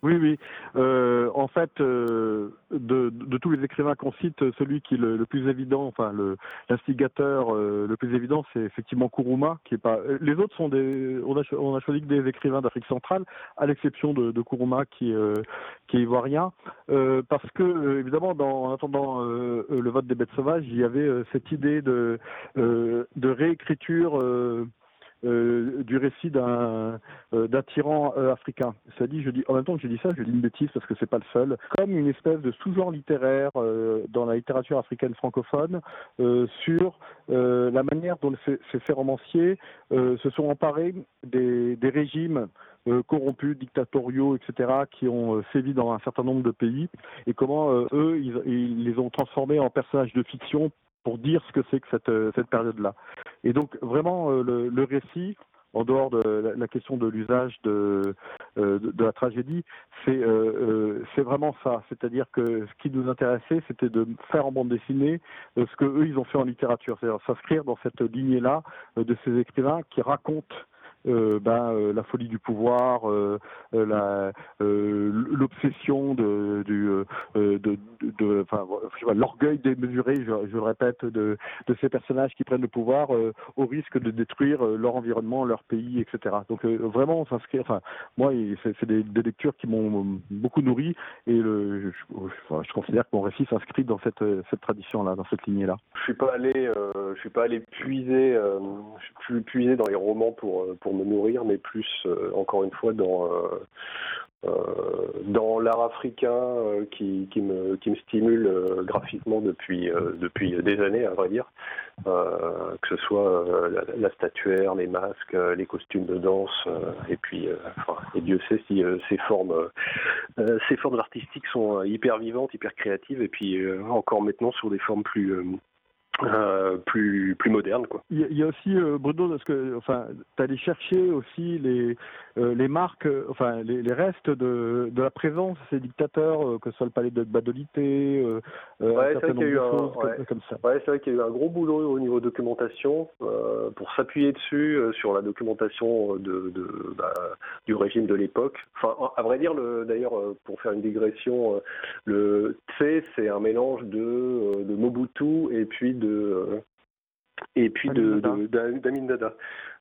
Oui, oui. Euh, en fait, euh, de, de tous les écrivains qu'on cite, celui qui est le, le plus évident, enfin le l'instigateur euh, le plus évident, c'est effectivement Kuruma, qui est pas. Les autres sont des. On a, on a choisi que des écrivains d'Afrique centrale, à l'exception de, de Kuruma, qui qui est ivoirien, parce que évidemment, dans, en attendant le vote des bêtes sauvages, il y avait cette idée de de réécriture. Euh, du récit d'un euh, tyran euh, africain. En même temps que je dis ça, je dis une bêtise parce que c'est pas le seul. Comme une espèce de sous-genre littéraire euh, dans la littérature africaine francophone euh, sur la manière dont ces, romanciers se sont emparés des, régimes corrompus, dictatoriaux, etc., qui ont sévi dans un certain nombre de pays, et comment eux, ils les ont transformés en personnages de fiction pour dire ce que c'est que cette, euh, cette période-là. Et donc vraiment euh, le, récit, en dehors de la, question de l'usage de, euh, de, de la tragédie, c'est vraiment ça. C'est-à-dire que ce qui nous intéressait, c'était de faire en bande dessinée ce que eux ils ont fait en littérature, c'est-à-dire s'inscrire dans cette lignée-là de ces écrivains qui racontent euh, ben, euh, la folie du pouvoir, euh, l'obsession de, l'orgueil démesuré, je, le répète, de, ces personnages qui prennent le pouvoir au risque de détruire leur environnement, leur pays, etc. Donc vraiment, on s'inscrit. Moi, c'est, des, lectures qui m'ont beaucoup nourri et je, considère que mon récit s'inscrit dans cette, tradition-là, dans cette lignée-là. Je suis suis pas allé puiser, dans les romans pour me nourrir, mais plus euh, encore une fois dans euh, euh, dans l'art africain qui, qui me qui me stimule graphiquement depuis depuis des années à vrai dire, que ce soit la, la statuaire, les masques, les costumes de danse, et puis enfin, et Dieu sait si ces formes ces formes artistiques sont hyper vivantes, hyper créatives, et puis encore maintenant sur des formes plus euh, plus plus modernes quoi. Il y a- il y a aussi euh, Bruno, parce que enfin, tu allé chercher aussi les euh, les marques, euh, enfin les, les restes de, de la présence de ces dictateurs, euh, que ce soit le palais de Badolité, euh, Ouais, un c'est certain vrai qu'il y a eu un- ouais. comme ça. Ouais, c'est vrai qu'il y a eu un gros boulot au niveau documentation euh, pour s'appuyer dessus euh, sur la documentation de, de bah, du régime de l'époque. Enfin, à vrai dire, le- d'ailleurs, pour faire une digression, le Tse c'est un mélange de, de Mobutu et puis de euh, et puis de d'Amin Dada.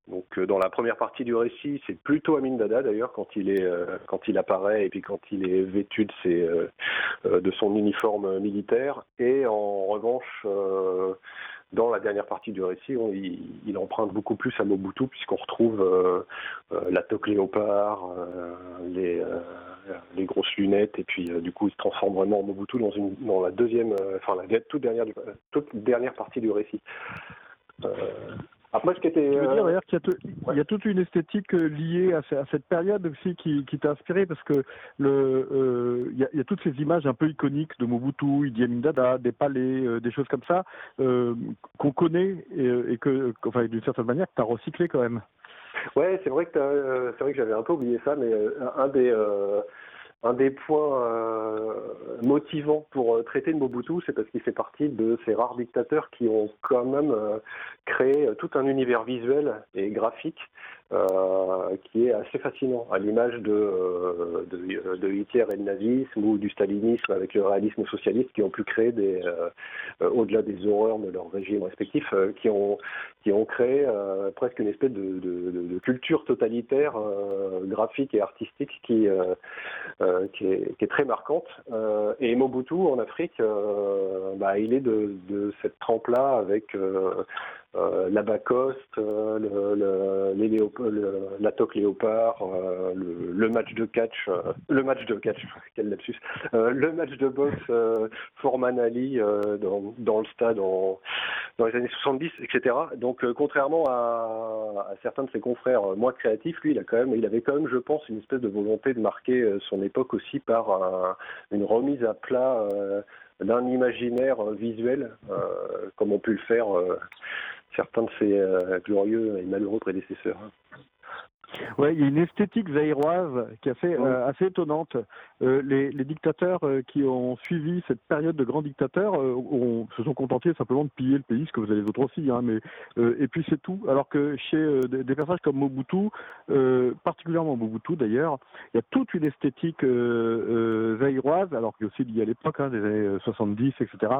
Donc euh, dans la première partie du récit, c'est plutôt Amin Dada d'ailleurs quand il est euh, quand il apparaît et puis quand il est vêtu de ses euh, de son uniforme militaire. Et en revanche, euh, dans la dernière partie du récit, il, emprunte beaucoup plus à Mobutu puisqu'on retrouve euh, euh, la toque léopard, euh, les grosses lunettes et puis du coup il se transforme vraiment en Mobutu dans une dans la deuxième enfin la toute dernière toute dernière partie du récit. Euh, après ce qui était Je veux euh, dire d'ailleurs qu'il y, a tout- il y a toute une esthétique euh, liée à, ce- à cette période aussi qui, qui t'a inspiré parce que le, euh, il, y a, il y a toutes ces images un peu iconiques de Mobutu, Idi Amin Dada, des palais, euh, des choses comme ça euh, qu'on connaît et, et que, enfin, d'une certaine manière, que tu as recyclé quand même. Ouais, c'est vrai que euh, c'est vrai que j'avais un peu oublié ça, mais euh, un des euh, un des points euh, motivants pour euh, traiter de Mobutu, c'est parce qu'il fait partie de ces rares dictateurs qui ont quand même euh, créé tout un univers visuel et graphique qui est assez fascinant, à l'image de, euh, de, de Hitler et le nazisme ou du stalinisme avec le réalisme socialiste qui ont pu créer euh, euh, au-delà des horreurs de leurs régimes respectifs, euh, qui ont qui ont créé euh, presque une espèce de, culture totalitaire euh, graphique et artistique qui euh, euh, qui, est, très marquante. Euh, et Mobutu en Afrique, euh, bah, il est de cette trempe-là avec euh, euh, l'Abacoste, euh, le, le, les le- la toque léopard, euh, le, match de catch, euh, le match de catch, [LAUGHS] quel lapsus, euh, le match de boxe euh, Foreman Ali euh, dans, dans le stade en, dans les années 70, etc. Donc, euh, contrairement à, à certains de ses confrères euh, moins créatifs, lui, il a quand même, il avait quand même, je pense, une espèce de volonté de marquer euh, son époque aussi par un- une remise à plat euh, d'un imaginaire euh, visuel, euh, comme ont pu le faire euh, certains de ses glorieux et malheureux prédécesseurs. Ouais, il y a une esthétique zaïroise qui est assez, euh, assez étonnante. Euh, les, les dictateurs euh, qui ont suivi cette période de grands dictateurs ont- se sont contentés simplement de piller le pays, ce que vous avez les autres aussi, hein, mais et puis c'est tout. Alors que chez des, des personnages comme Mobutu, particulièrement Mobutu d'ailleurs, il y a toute une esthétique zaïroise, alors qui est aussi liée à l'époque, hein, des années euh, 70, etc.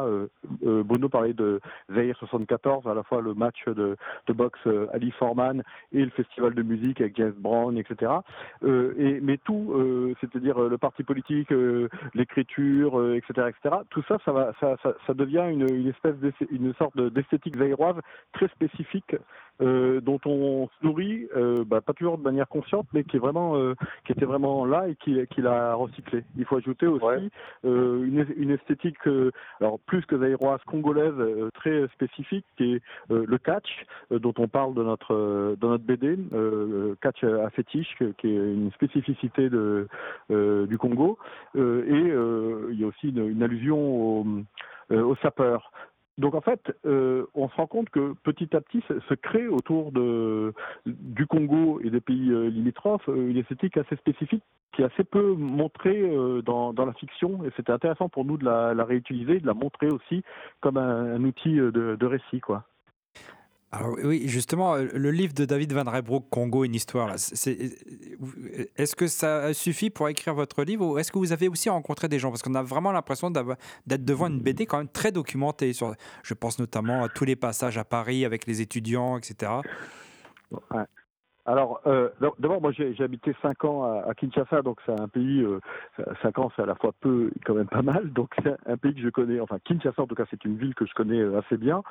Bono parlait de Zaïre 74, à la fois le match de, de boxe Ali Forman et le festival de musique avec Brown, etc. Euh, et, mais tout, euh, c'est-à-dire euh, le parti politique, euh, l'écriture, etc., etc. Tout ça, ça va, ça, ça, ça devient une, une espèce, une sorte de- d'esthétique zaïroise très spécifique dont on se nourrit, bah, pas toujours de manière consciente, mais qui est vraiment, qui était vraiment là et qui, qui l'a recyclé. Il faut ajouter aussi une, une esthétique, alors plus que zaïroise, congolaise, très spécifique, qui est le catch, dont on parle de notre, dans notre BD, euh, à fétiche, qui est une spécificité euh, du Congo. Euh, et euh, il y a aussi une, allusion au, aux sapeurs. Donc en fait, on se rend compte que petit à petit se, crée autour du Congo et des pays limitrophes une esthétique assez spécifique qui est assez peu montrée dans, la fiction et c'était intéressant pour nous de la, réutiliser, de la montrer aussi comme un, outil de, de récit quoi. Alors oui, justement, euh, le livre de David Van Rijbroek, Congo, une histoire, c'est- est-ce que ça suffit pour écrire votre livre ou est-ce que vous avez aussi rencontré des gens? Parce qu'on a vraiment l'impression d'être devant une BD quand même très documentée. Sur, je pense notamment à tous les passages à Paris avec les étudiants, etc. Alors, euh, d'ab- d'abord, moi, j'ai habité cinq ans à, à Kinshasa, donc c'est un pays. Euh, cinq ans, c'est à la fois peu, et quand même pas mal. Donc, c'est un pays que je connais. Enfin, Kinshasa, en tout cas, c'est une ville que je connais euh, assez bien.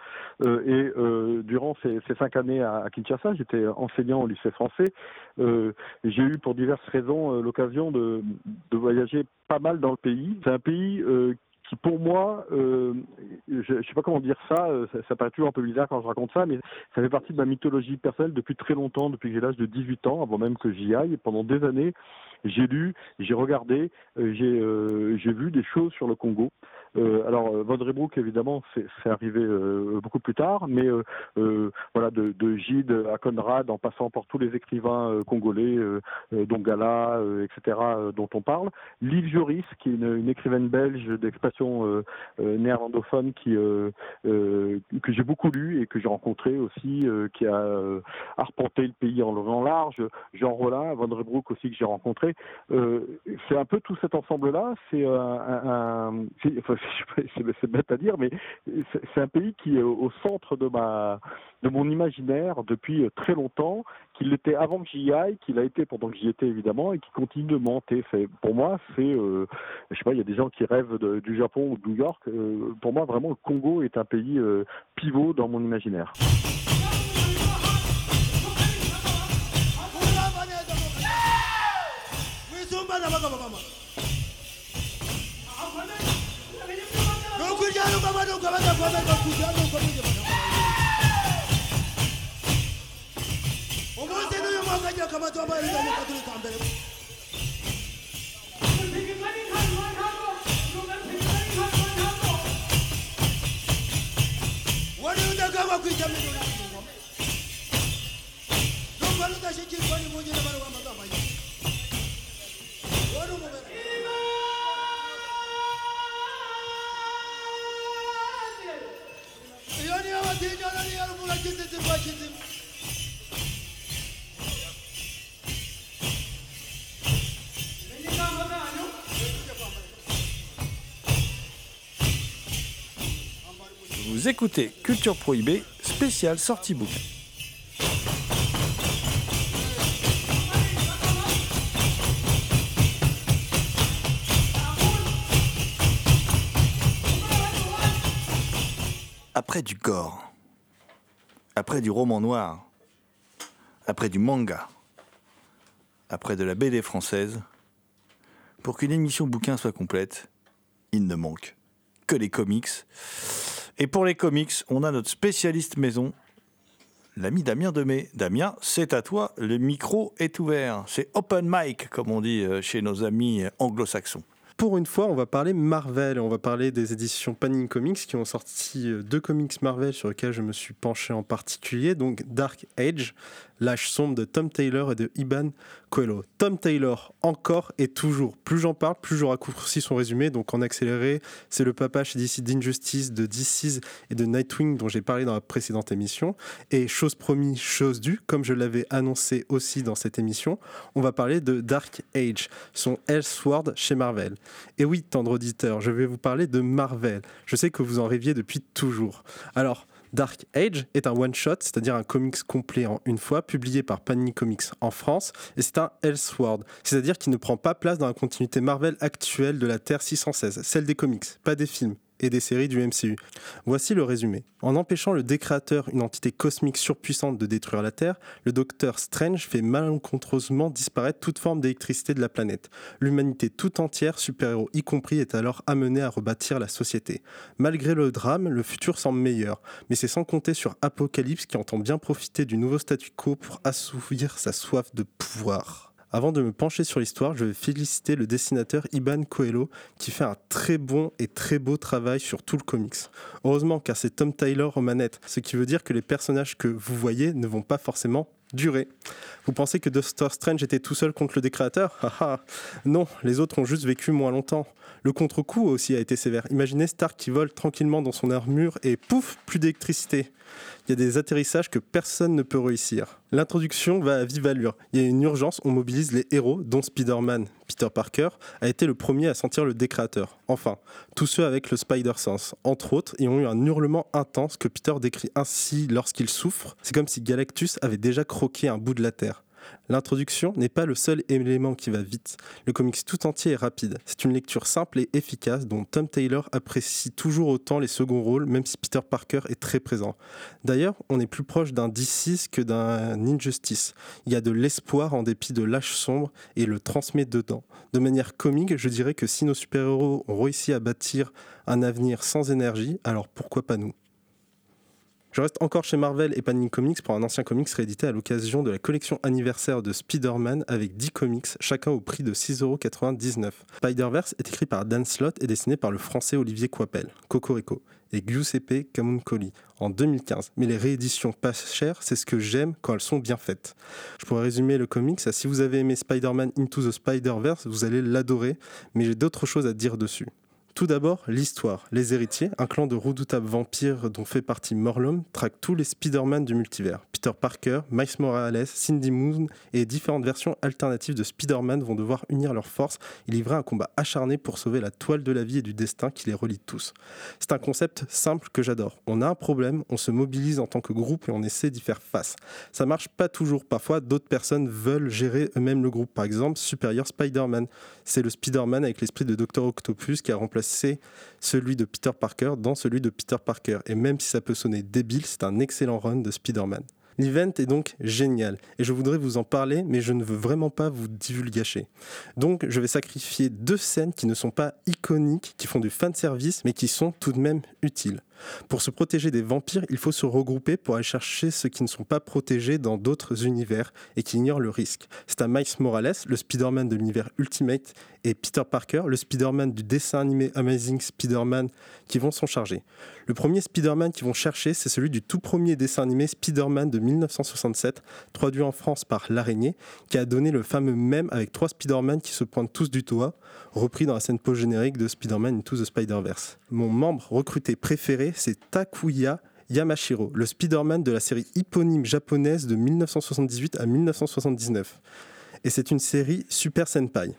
Euh, et euh, durant ces, ces cinq années à, à Kinshasa, j'étais enseignant au lycée français. Euh, j'ai eu, pour diverses raisons, euh, l'occasion de, de voyager pas mal dans le pays. C'est un pays euh, pour moi, euh, je ne sais pas comment dire ça, euh, ça, ça paraît toujours un peu bizarre quand je raconte ça, mais ça fait partie de ma mythologie personnelle depuis très longtemps, depuis que j'ai l'âge de 18 ans, avant même que j'y aille. Pendant des années, j'ai lu, j'ai regardé, euh, j'ai euh, j'ai vu des choses sur le Congo. Euh, alors, euh, Von Rebrook, évidemment, c'est arrivé euh, beaucoup plus tard, mais euh, euh, voilà, de, de Gide à Conrad, en passant par tous les écrivains euh, congolais, dont Gala, euh, etc., dont on parle. Liv Joris, qui est une, une écrivaine belge d'expression néerlandophone, qui que j'ai beaucoup lu et que j'ai rencontré aussi, qui a arpenté le pays en large. Jean Rollin, Von aussi que j'ai rencontré. C'est un peu tout cet ensemble-là. C'est un, un, un- [LAUGHS] c'est bête à dire, mais c'est un pays qui est au centre de ma, de mon imaginaire depuis euh, très longtemps, qu'il l'était avant que j'y aille, qu'il a été pendant que j'y étais évidemment, et qui continue de monter. Pour moi, c'est, euh, je sais pas, il y a des gens qui rêvent du Japon ou de New York. Euh, pour moi, vraiment, le Congo est un pays euh, pivot dans mon imaginaire. umunsi n'uyu mwaka agiye akamatwa ambaye izanyuka turi kwa mbere wari udagangwa kwijya mu ngoma rumva rudashyikirwa n'impunzi n'abarwamaga Écoutez Culture Prohibée, spécial sortie bouquin. Après du gore, après du roman noir, après du manga, après de la BD française, pour qu'une émission bouquin soit complète, il ne manque que les comics. Et pour les comics, on a notre spécialiste maison, l'ami Damien Demey. Damien, c'est à toi, le micro est ouvert. C'est open mic, comme on dit euh, chez nos amis anglo-saxons. Pour une fois, on va parler Marvel. On va parler des éditions Panini Comics qui ont sorti euh, deux comics Marvel sur lesquels je me suis penché en particulier. Donc Dark Age, l'âge sombre de Tom Taylor et de Iban Coelho. Tom Taylor, encore et toujours. Plus j'en parle, plus je raccourcis son résumé. Donc en accéléré, c'est le papa chez DC d'Injustice, de DC's et de Nightwing dont j'ai parlé dans la précédente émission. Et chose promis, chose due, comme je l'avais annoncé aussi dans cette émission, on va parler de Dark Age, son Elseworld chez Marvel. Et oui, tendre auditeur, je vais vous parler de Marvel. Je sais que vous en rêviez depuis toujours. Alors, Dark Age est un one-shot, c'est-à-dire un comics complet en une fois, publié par Panini Comics en France, et c'est un Elseworld, c'est-à-dire qu'il ne prend pas place dans la continuité Marvel actuelle de la Terre 616, celle des comics, pas des films et des séries du MCU. Voici le résumé. En empêchant le décréateur, une entité cosmique surpuissante, de détruire la Terre, le docteur Strange fait malencontreusement disparaître toute forme d'électricité de la planète. L'humanité tout entière, super-héros y compris, est alors amenée à rebâtir la société. Malgré le drame, le futur semble meilleur, mais c'est sans compter sur Apocalypse qui entend bien profiter du nouveau statu quo pour assouvir sa soif de pouvoir. Avant de me pencher sur l'histoire, je vais féliciter le dessinateur Iban Coelho qui fait un très bon et très beau travail sur tout le comics. Heureusement car c'est Tom Taylor aux manettes, ce qui veut dire que les personnages que vous voyez ne vont pas forcément durer. Vous pensez que Doctor Strange était tout seul contre le décréateur? Haha [LAUGHS] Non, les autres ont juste vécu moins longtemps. Le contre-coup aussi a été sévère. Imaginez Stark qui vole tranquillement dans son armure et pouf, plus d'électricité. Il y a des atterrissages que personne ne peut réussir. L'introduction va à vive allure. Il y a une urgence, on mobilise les héros, dont Spider-Man. Peter Parker a été le premier à sentir le décréateur. Enfin, tous ceux avec le Spider-Sense, entre autres, y ont eu un hurlement intense que Peter décrit ainsi lorsqu'il souffre. C'est comme si Galactus avait déjà croqué un bout de la Terre. L'introduction n'est pas le seul élément qui va vite. Le comics tout entier est rapide. C'est une lecture simple et efficace dont Tom Taylor apprécie toujours autant les seconds rôles, même si Peter Parker est très présent. D'ailleurs, on est plus proche d'un DC que d'un Injustice. Il y a de l'espoir en dépit de l'âge sombre et le transmet dedans. De manière comique, je dirais que si nos super-héros ont réussi à bâtir un avenir sans énergie, alors pourquoi pas nous? Je reste encore chez Marvel et Panini Comics pour un ancien comics réédité à l'occasion de la collection anniversaire de Spider-Man avec 10 comics, chacun au prix de 6,99€. Spider-Verse est écrit par Dan Slott et dessiné par le français Olivier Coipel, Cocorico, et Giuseppe Camuncoli en 2015. Mais les rééditions pas chères, c'est ce que j'aime quand elles sont bien faites. Je pourrais résumer le comics à si vous avez aimé Spider-Man Into the Spider-Verse, vous allez l'adorer, mais j'ai d'autres choses à dire dessus. Tout d'abord, l'histoire. Les héritiers, un clan de redoutables vampires dont fait partie Morlum, traquent tous les Spider-Man du multivers. Peter Parker, Miles Morales, Cindy Moon et différentes versions alternatives de Spider-Man vont devoir unir leurs forces et livrer un combat acharné pour sauver la toile de la vie et du destin qui les relie tous. C'est un concept simple que j'adore. On a un problème, on se mobilise en tant que groupe et on essaie d'y faire face. Ça marche pas toujours. Parfois, d'autres personnes veulent gérer eux-mêmes le groupe. Par exemple, Superior Spider-Man. C'est le Spider-Man avec l'esprit de Dr. Octopus qui a remplacé c'est celui de Peter Parker dans celui de Peter Parker. Et même si ça peut sonner débile, c'est un excellent run de Spider-Man. L'event est donc génial et je voudrais vous en parler, mais je ne veux vraiment pas vous divulgacher. Donc je vais sacrifier deux scènes qui ne sont pas iconiques, qui font du fan service, mais qui sont tout de même utiles. Pour se protéger des vampires, il faut se regrouper pour aller chercher ceux qui ne sont pas protégés dans d'autres univers et qui ignorent le risque. C'est à Miles Morales, le Spider-Man de l'univers Ultimate, et Peter Parker, le Spider-Man du dessin animé Amazing Spider-Man, qui vont s'en charger. Le premier Spider-Man qu'ils vont chercher, c'est celui du tout premier dessin animé Spider-Man de 1967, traduit en France par L'Araignée, qui a donné le fameux même avec trois Spider-Man qui se pointent tous du toit, repris dans la scène post-générique de Spider-Man Into the Spider-Verse. Mon membre recruté préféré, c'est Takuya Yamashiro, le Spider-Man de la série éponyme japonaise de 1978 à 1979. Et c'est une série Super Senpai.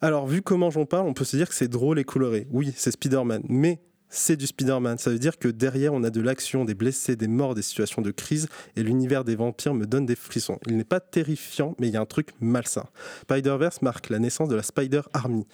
Alors, vu comment j'en parle, on peut se dire que c'est drôle et coloré. Oui, c'est Spider-Man, mais c'est du Spider-Man. Ça veut dire que derrière, on a de l'action, des blessés, des morts, des situations de crise, et l'univers des vampires me donne des frissons. Il n'est pas terrifiant, mais il y a un truc malsain. Spider-Verse marque la naissance de la Spider Army.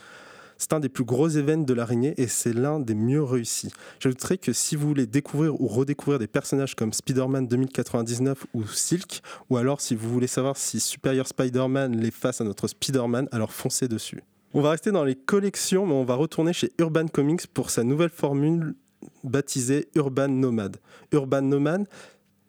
C'est un des plus gros événements de l'araignée et c'est l'un des mieux réussis. J'ajouterais que si vous voulez découvrir ou redécouvrir des personnages comme Spider-Man 2099 ou Silk, ou alors si vous voulez savoir si Superior Spider-Man les face à notre Spider-Man, alors foncez dessus. On va rester dans les collections, mais on va retourner chez Urban Comics pour sa nouvelle formule baptisée Urban Nomad. Urban Nomad,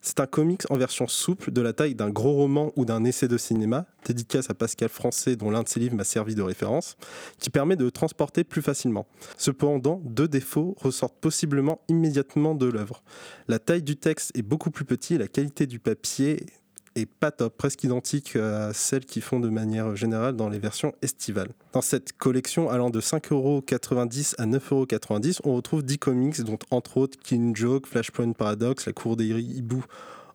c'est un comics en version souple de la taille d'un gros roman ou d'un essai de cinéma, dédicace à Pascal Français dont l'un de ses livres m'a servi de référence, qui permet de le transporter plus facilement. Cependant, deux défauts ressortent possiblement immédiatement de l'œuvre. La taille du texte est beaucoup plus petite et la qualité du papier est pas top, presque identique à celles qui font de manière générale dans les versions estivales. Dans cette collection allant de 5,90€ à 9,90€, on retrouve 10 comics, dont entre autres Killing Joke, Flashpoint Paradox, La Cour des Hiboux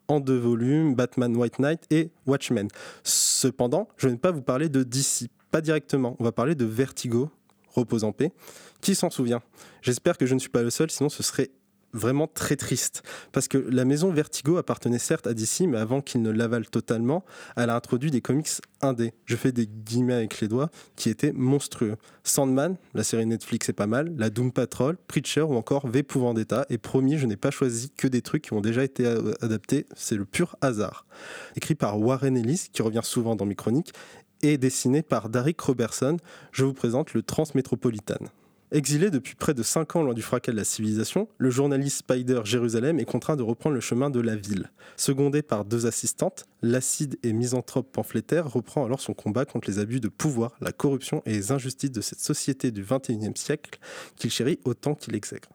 en deux volumes, Batman White Knight et Watchmen. Cependant, je ne vais pas vous parler de DC, pas directement. On va parler de Vertigo, repose en paix. Qui s'en souvient J'espère que je ne suis pas le seul, sinon ce serait vraiment très triste. Parce que la maison Vertigo appartenait certes à DC, mais avant qu'il ne l'avale totalement, elle a introduit des comics indés, je fais des guillemets avec les doigts, qui étaient monstrueux. Sandman, la série Netflix est pas mal, la Doom Patrol, Preacher ou encore V pour Vendetta, et promis, je n'ai pas choisi que des trucs qui ont déjà été euh, adaptés, c'est le pur hasard. Écrit par Warren Ellis, qui revient souvent dans mes chroniques, et dessiné par Derek Robertson, je vous présente le Transmétropolitan. Exilé depuis près de 5 ans loin du fracas de la civilisation, le journaliste Spider Jérusalem est contraint de reprendre le chemin de la ville. Secondé par deux assistantes, l'acide et misanthrope pamphlétaire reprend alors son combat contre les abus de pouvoir, la corruption et les injustices de cette société du XXIe siècle qu'il chérit autant qu'il exècre.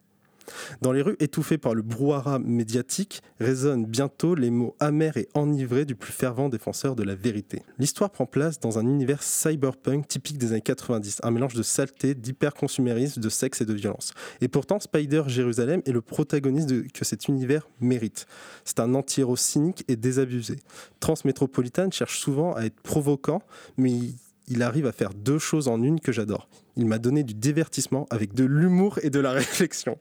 Dans les rues étouffées par le brouhaha médiatique résonnent bientôt les mots amers et enivrés du plus fervent défenseur de la vérité. L'histoire prend place dans un univers cyberpunk typique des années 90, un mélange de saleté, d'hyperconsumérisme, de sexe et de violence. Et pourtant, Spider Jérusalem est le protagoniste que cet univers mérite. C'est un anti-héros cynique et désabusé. Transmétropolitan cherche souvent à être provoquant, mais il arrive à faire deux choses en une que j'adore. Il m'a donné du divertissement avec de l'humour et de la [LAUGHS] réflexion.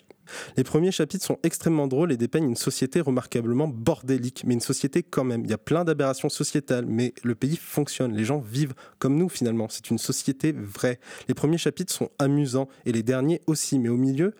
Les premiers chapitres sont extrêmement drôles et dépeignent une société remarquablement bordélique, mais une société quand même. Il y a plein d'aberrations sociétales, mais le pays fonctionne. Les gens vivent comme nous finalement. C'est une société vraie. Les premiers chapitres sont amusants et les derniers aussi, mais au milieu,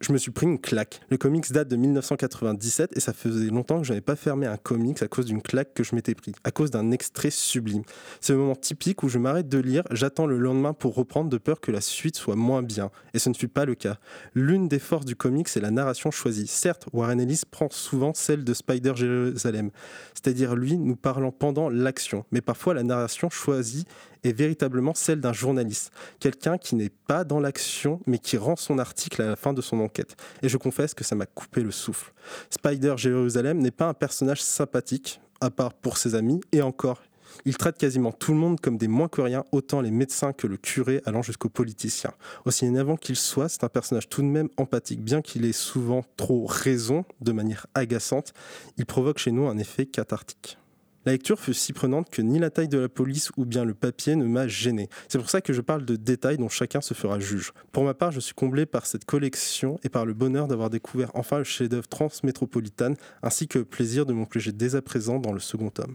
je me suis pris une claque. Le comics date de 1997 et ça faisait longtemps que je n'avais pas fermé un comics à cause d'une claque que je m'étais pris, à cause d'un extrait sublime. C'est le moment typique où je m'arrête de lire, j'attends le lendemain pour reprendre de peur que la suite soit moins bien. Et ce ne fut pas le cas. L'une des forces du comics, c'est la narration choisie. Certes, Warren Ellis prend souvent celle de Spider Jérusalem, c'est-à-dire lui nous parlant pendant l'action, mais parfois la narration choisie est véritablement celle d'un journaliste, quelqu'un qui n'est pas dans l'action mais qui rend son article à la fin de son enquête. Et je confesse que ça m'a coupé le souffle. Spider Jérusalem n'est pas un personnage sympathique, à part pour ses amis, et encore. Il traite quasiment tout le monde comme des moins que rien, autant les médecins que le curé allant jusqu'aux politiciens. Aussi énervant qu'il soit, c'est un personnage tout de même empathique, bien qu'il ait souvent trop raison de manière agaçante, il provoque chez nous un effet cathartique. La lecture fut si prenante que ni la taille de la police ou bien le papier ne m'a gêné. C'est pour ça que je parle de détails dont chacun se fera juge. Pour ma part, je suis comblé par cette collection et par le bonheur d'avoir découvert enfin le chef-d'œuvre transmétropolitane, ainsi que le plaisir de mon dès à présent dans le second tome.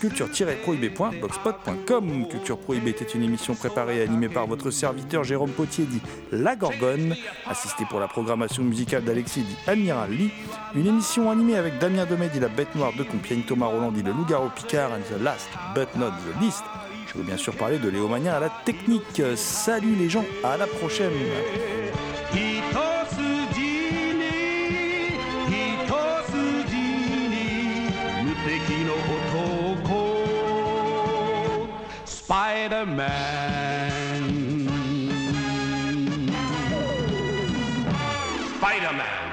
culture-prohibé.blogspot.com. Culture Prohibée était une émission préparée et animée par votre serviteur Jérôme Potier dit La Gorgone, assisté pour la programmation musicale d'Alexis dit Amiral Lee, une émission animée avec Damien Demet dit La Bête Noire de Compiègne, Thomas Roland dit Le Loup-Garou Picard and the Last but not the least. Je veux bien sûr parler de Léomania à la technique. Salut les gens, à la prochaine. 敵の Spider Man. Spider Man.